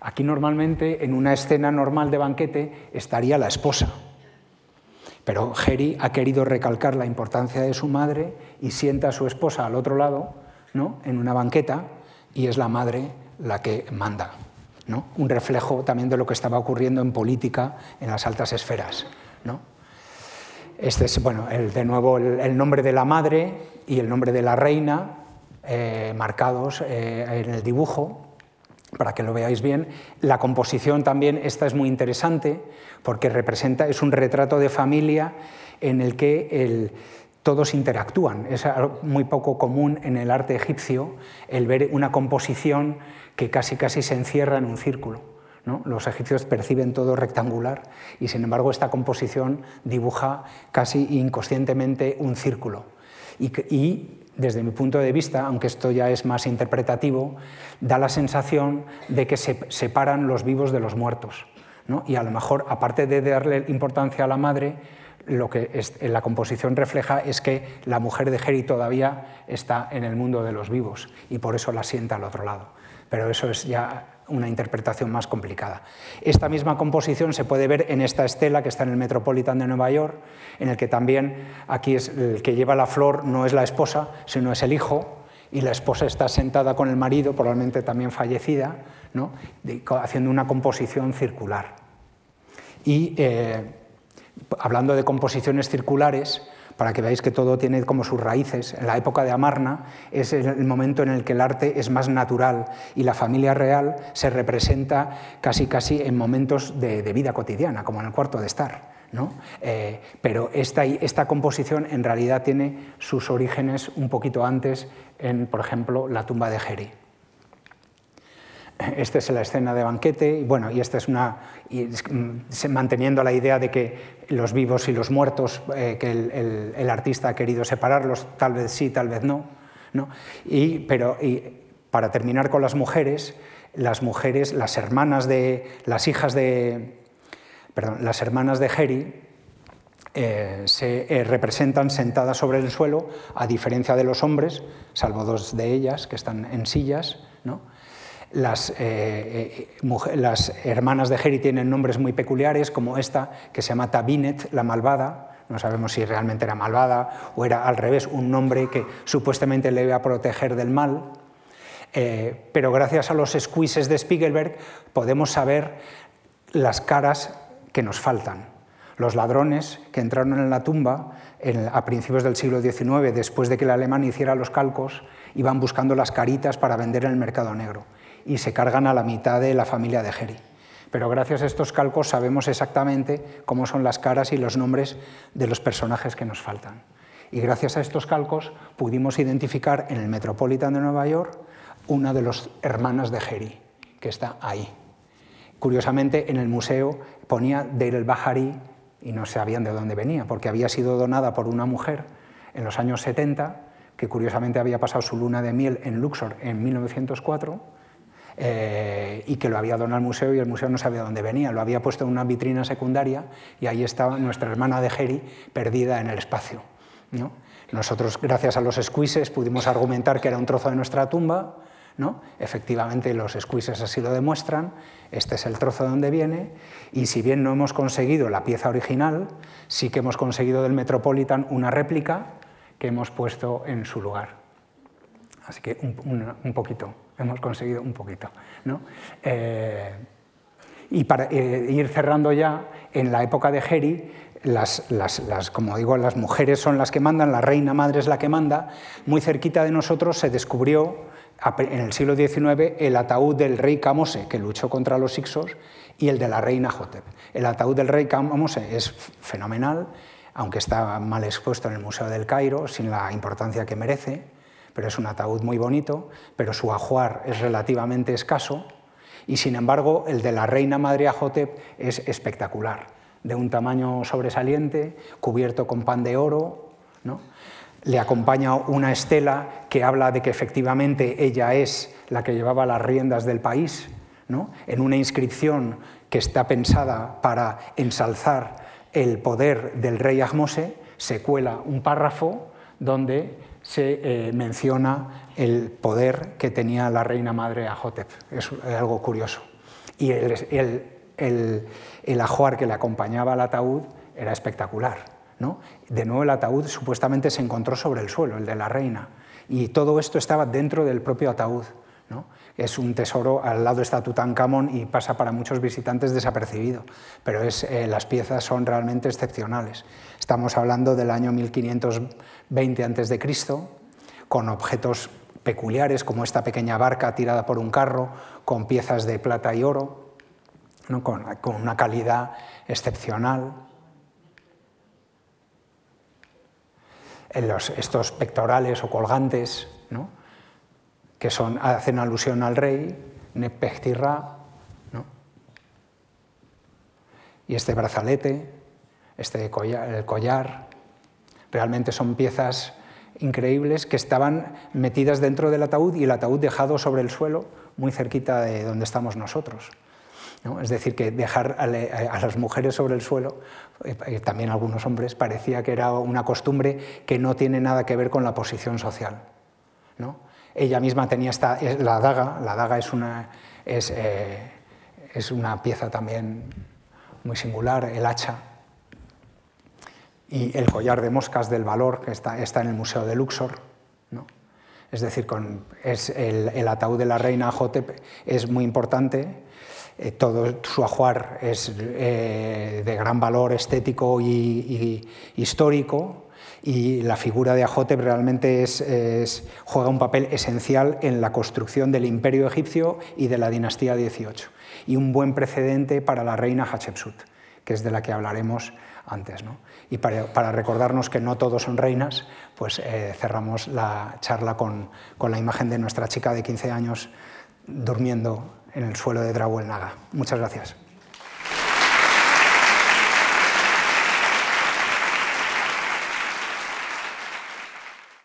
Aquí normalmente en una escena normal de banquete estaría la esposa, pero Geri ha querido recalcar la importancia de su madre y sienta a su esposa al otro lado, ¿no? en una banqueta, y es la madre la que manda. ¿no? Un reflejo también de lo que estaba ocurriendo en política en las altas esferas. ¿no? Este es, bueno, el, de nuevo el, nombre de la madre y el nombre de la reina eh, marcados eh, en el dibujo para que lo veáis bien. La composición también, esta es muy interesante porque representa, es un retrato de familia en el que todos interactúan. Es muy poco común en el arte egipcio el ver una composición que casi casi se encierra en un círculo. Los egipcios perciben todo rectangular y sin embargo esta composición dibuja casi inconscientemente un círculo. y desde mi punto de vista, aunque esto ya es más interpretativo, da la sensación de que se separan los vivos de los muertos. Y a lo mejor, aparte de darle importancia a la madre, lo que en la composición refleja es que la mujer de Geri todavía está en el mundo de los vivos y por eso la sienta al otro lado. Pero eso es ya una interpretación más complicada. Esta misma composición se puede ver en esta estela que está en el Metropolitan de Nueva York, en el que también aquí es el que lleva la flor no es la esposa, sino es el hijo, y la esposa está sentada con el marido, probablemente también fallecida, ¿no? haciendo una composición circular. Y eh, hablando de composiciones circulares, para que veáis que todo tiene como sus raíces. En la época de Amarna es el momento en el que el arte es más natural y la familia real se representa casi casi en momentos de, vida cotidiana, como en el cuarto de estar. ¿no? Eh, pero esta, esta composición en realidad tiene sus orígenes un poquito antes en, por ejemplo, la tumba de Jeri. Esta es la escena de banquete, y bueno, y esta es una. Mm, manteniendo la idea de que los vivos y los muertos, eh, que el, artista ha querido separarlos, tal vez sí, tal vez no. ¿no? Y, pero y para terminar con las mujeres, las mujeres, las hermanas de. las hijas de. Perdón, las hermanas de Heri eh, se eh, representan sentadas sobre el suelo, a diferencia de los hombres, salvo dos de ellas que están en sillas, ¿no? Las, eh, eh, las, hermanas de Heri tienen nombres muy peculiares, como esta, que se llama Tabinet, la malvada. No sabemos si realmente era malvada o era al revés, un nombre que supuestamente le iba a proteger del mal. Eh, pero gracias a los squeezes de Spiegelberg podemos saber las caras que nos faltan. Los ladrones que entraron en la tumba a principios del siglo XIX, después de que el alemán hiciera los calcos, iban buscando las caritas para vender en el mercado negro y se cargan a la mitad de la familia de Geri. Pero gracias a estos calcos sabemos exactamente cómo son las caras y los nombres de los personajes que nos faltan. Y gracias a estos calcos pudimos identificar en el Metropolitan de Nueva York una de las hermanas de Geri, que está ahí. Curiosamente, en el museo ponía Deir Bahari y no sabían de dónde venía, porque había sido donada por una mujer en los años 70, que curiosamente había pasado su luna de miel en Luxor en 1904 eh, y que lo había donado al museo y el museo no sabía dónde venía. Lo había puesto en una vitrina secundaria y ahí estaba nuestra hermana de Geri perdida en el espacio. ¿no? Nosotros, gracias a los squeezes, pudimos argumentar que era un trozo de nuestra tumba. ¿no? Efectivamente, los squeezes así lo demuestran. Este es el trozo de donde viene. Y si bien no hemos conseguido la pieza original, sí que hemos conseguido del Metropolitan una réplica que hemos puesto en su lugar. Así que un poquito hemos conseguido un poquito. ¿no? Eh, y para eh, ir cerrando ya, en la época de Geri, las, las, como digo, las mujeres son las que mandan, la reina madre es la que manda. Muy cerquita de nosotros se descubrió en el siglo XIX el ataúd del rey Camose, que luchó contra los Ixos, y el de la reina Jotep. El ataúd del rey Camose es fenomenal, aunque está mal expuesto en el Museo del Cairo, sin la importancia que merece pero es un ataúd muy bonito, pero su ajuar es relativamente escaso y sin embargo el de la reina Madre Ajotep es espectacular, de un tamaño sobresaliente, cubierto con pan de oro. ¿no? Le acompaña una estela que habla de que efectivamente ella es la que llevaba las riendas del país, ¿no? en una inscripción que está pensada para ensalzar el poder del rey Ahmose, se cuela un párrafo donde se eh, menciona el poder que tenía la reina madre Ajotep. Es algo curioso. Y el, el, ajuar que le acompañaba al ataúd era espectacular. ¿no? De nuevo el ataúd supuestamente se encontró sobre el suelo, el de la reina, y todo esto estaba dentro del propio ataúd. ¿No? Es un tesoro, al lado está Tutankamón y pasa para muchos visitantes desapercibido, pero eh, las piezas son realmente excepcionales. Estamos hablando del año 1520 a.C., con objetos peculiares como esta pequeña barca tirada por un carro, con piezas de plata y oro, con, una calidad excepcional. estos pectorales o colgantes, que son, hacen alusión al rey, Nepechtirra, y este brazalete, este collar, el collar, realmente son piezas increíbles que estaban metidas dentro del ataúd y el ataúd dejado sobre el suelo, muy cerquita de donde estamos nosotros. Es decir, que dejar a, las mujeres sobre el suelo, eh, eh, también algunos hombres, parecía que era una costumbre que no tiene nada que ver con la posición social. Ella misma tenía esta, la daga, la daga es una, es, eh, es una pieza también muy singular, el hacha y el collar de moscas del valor que está, está en el Museo de Luxor. ¿no? Es decir, con, es el, ataúd de la reina Hotep es muy importante, eh, todo su ajuar es eh, de gran valor estético y, histórico, y la figura de Ahotep realmente juega un papel esencial en la construcción del imperio egipcio y de la dinastía 18, y un buen precedente para la reina Hatshepsut, que es de la que hablaremos antes. ¿no? Y para, recordarnos que no todos son reinas, pues eh, cerramos la charla con, con, la imagen de nuestra chica de 15 años durmiendo en el suelo de Drahuel Naga. Muchas gracias.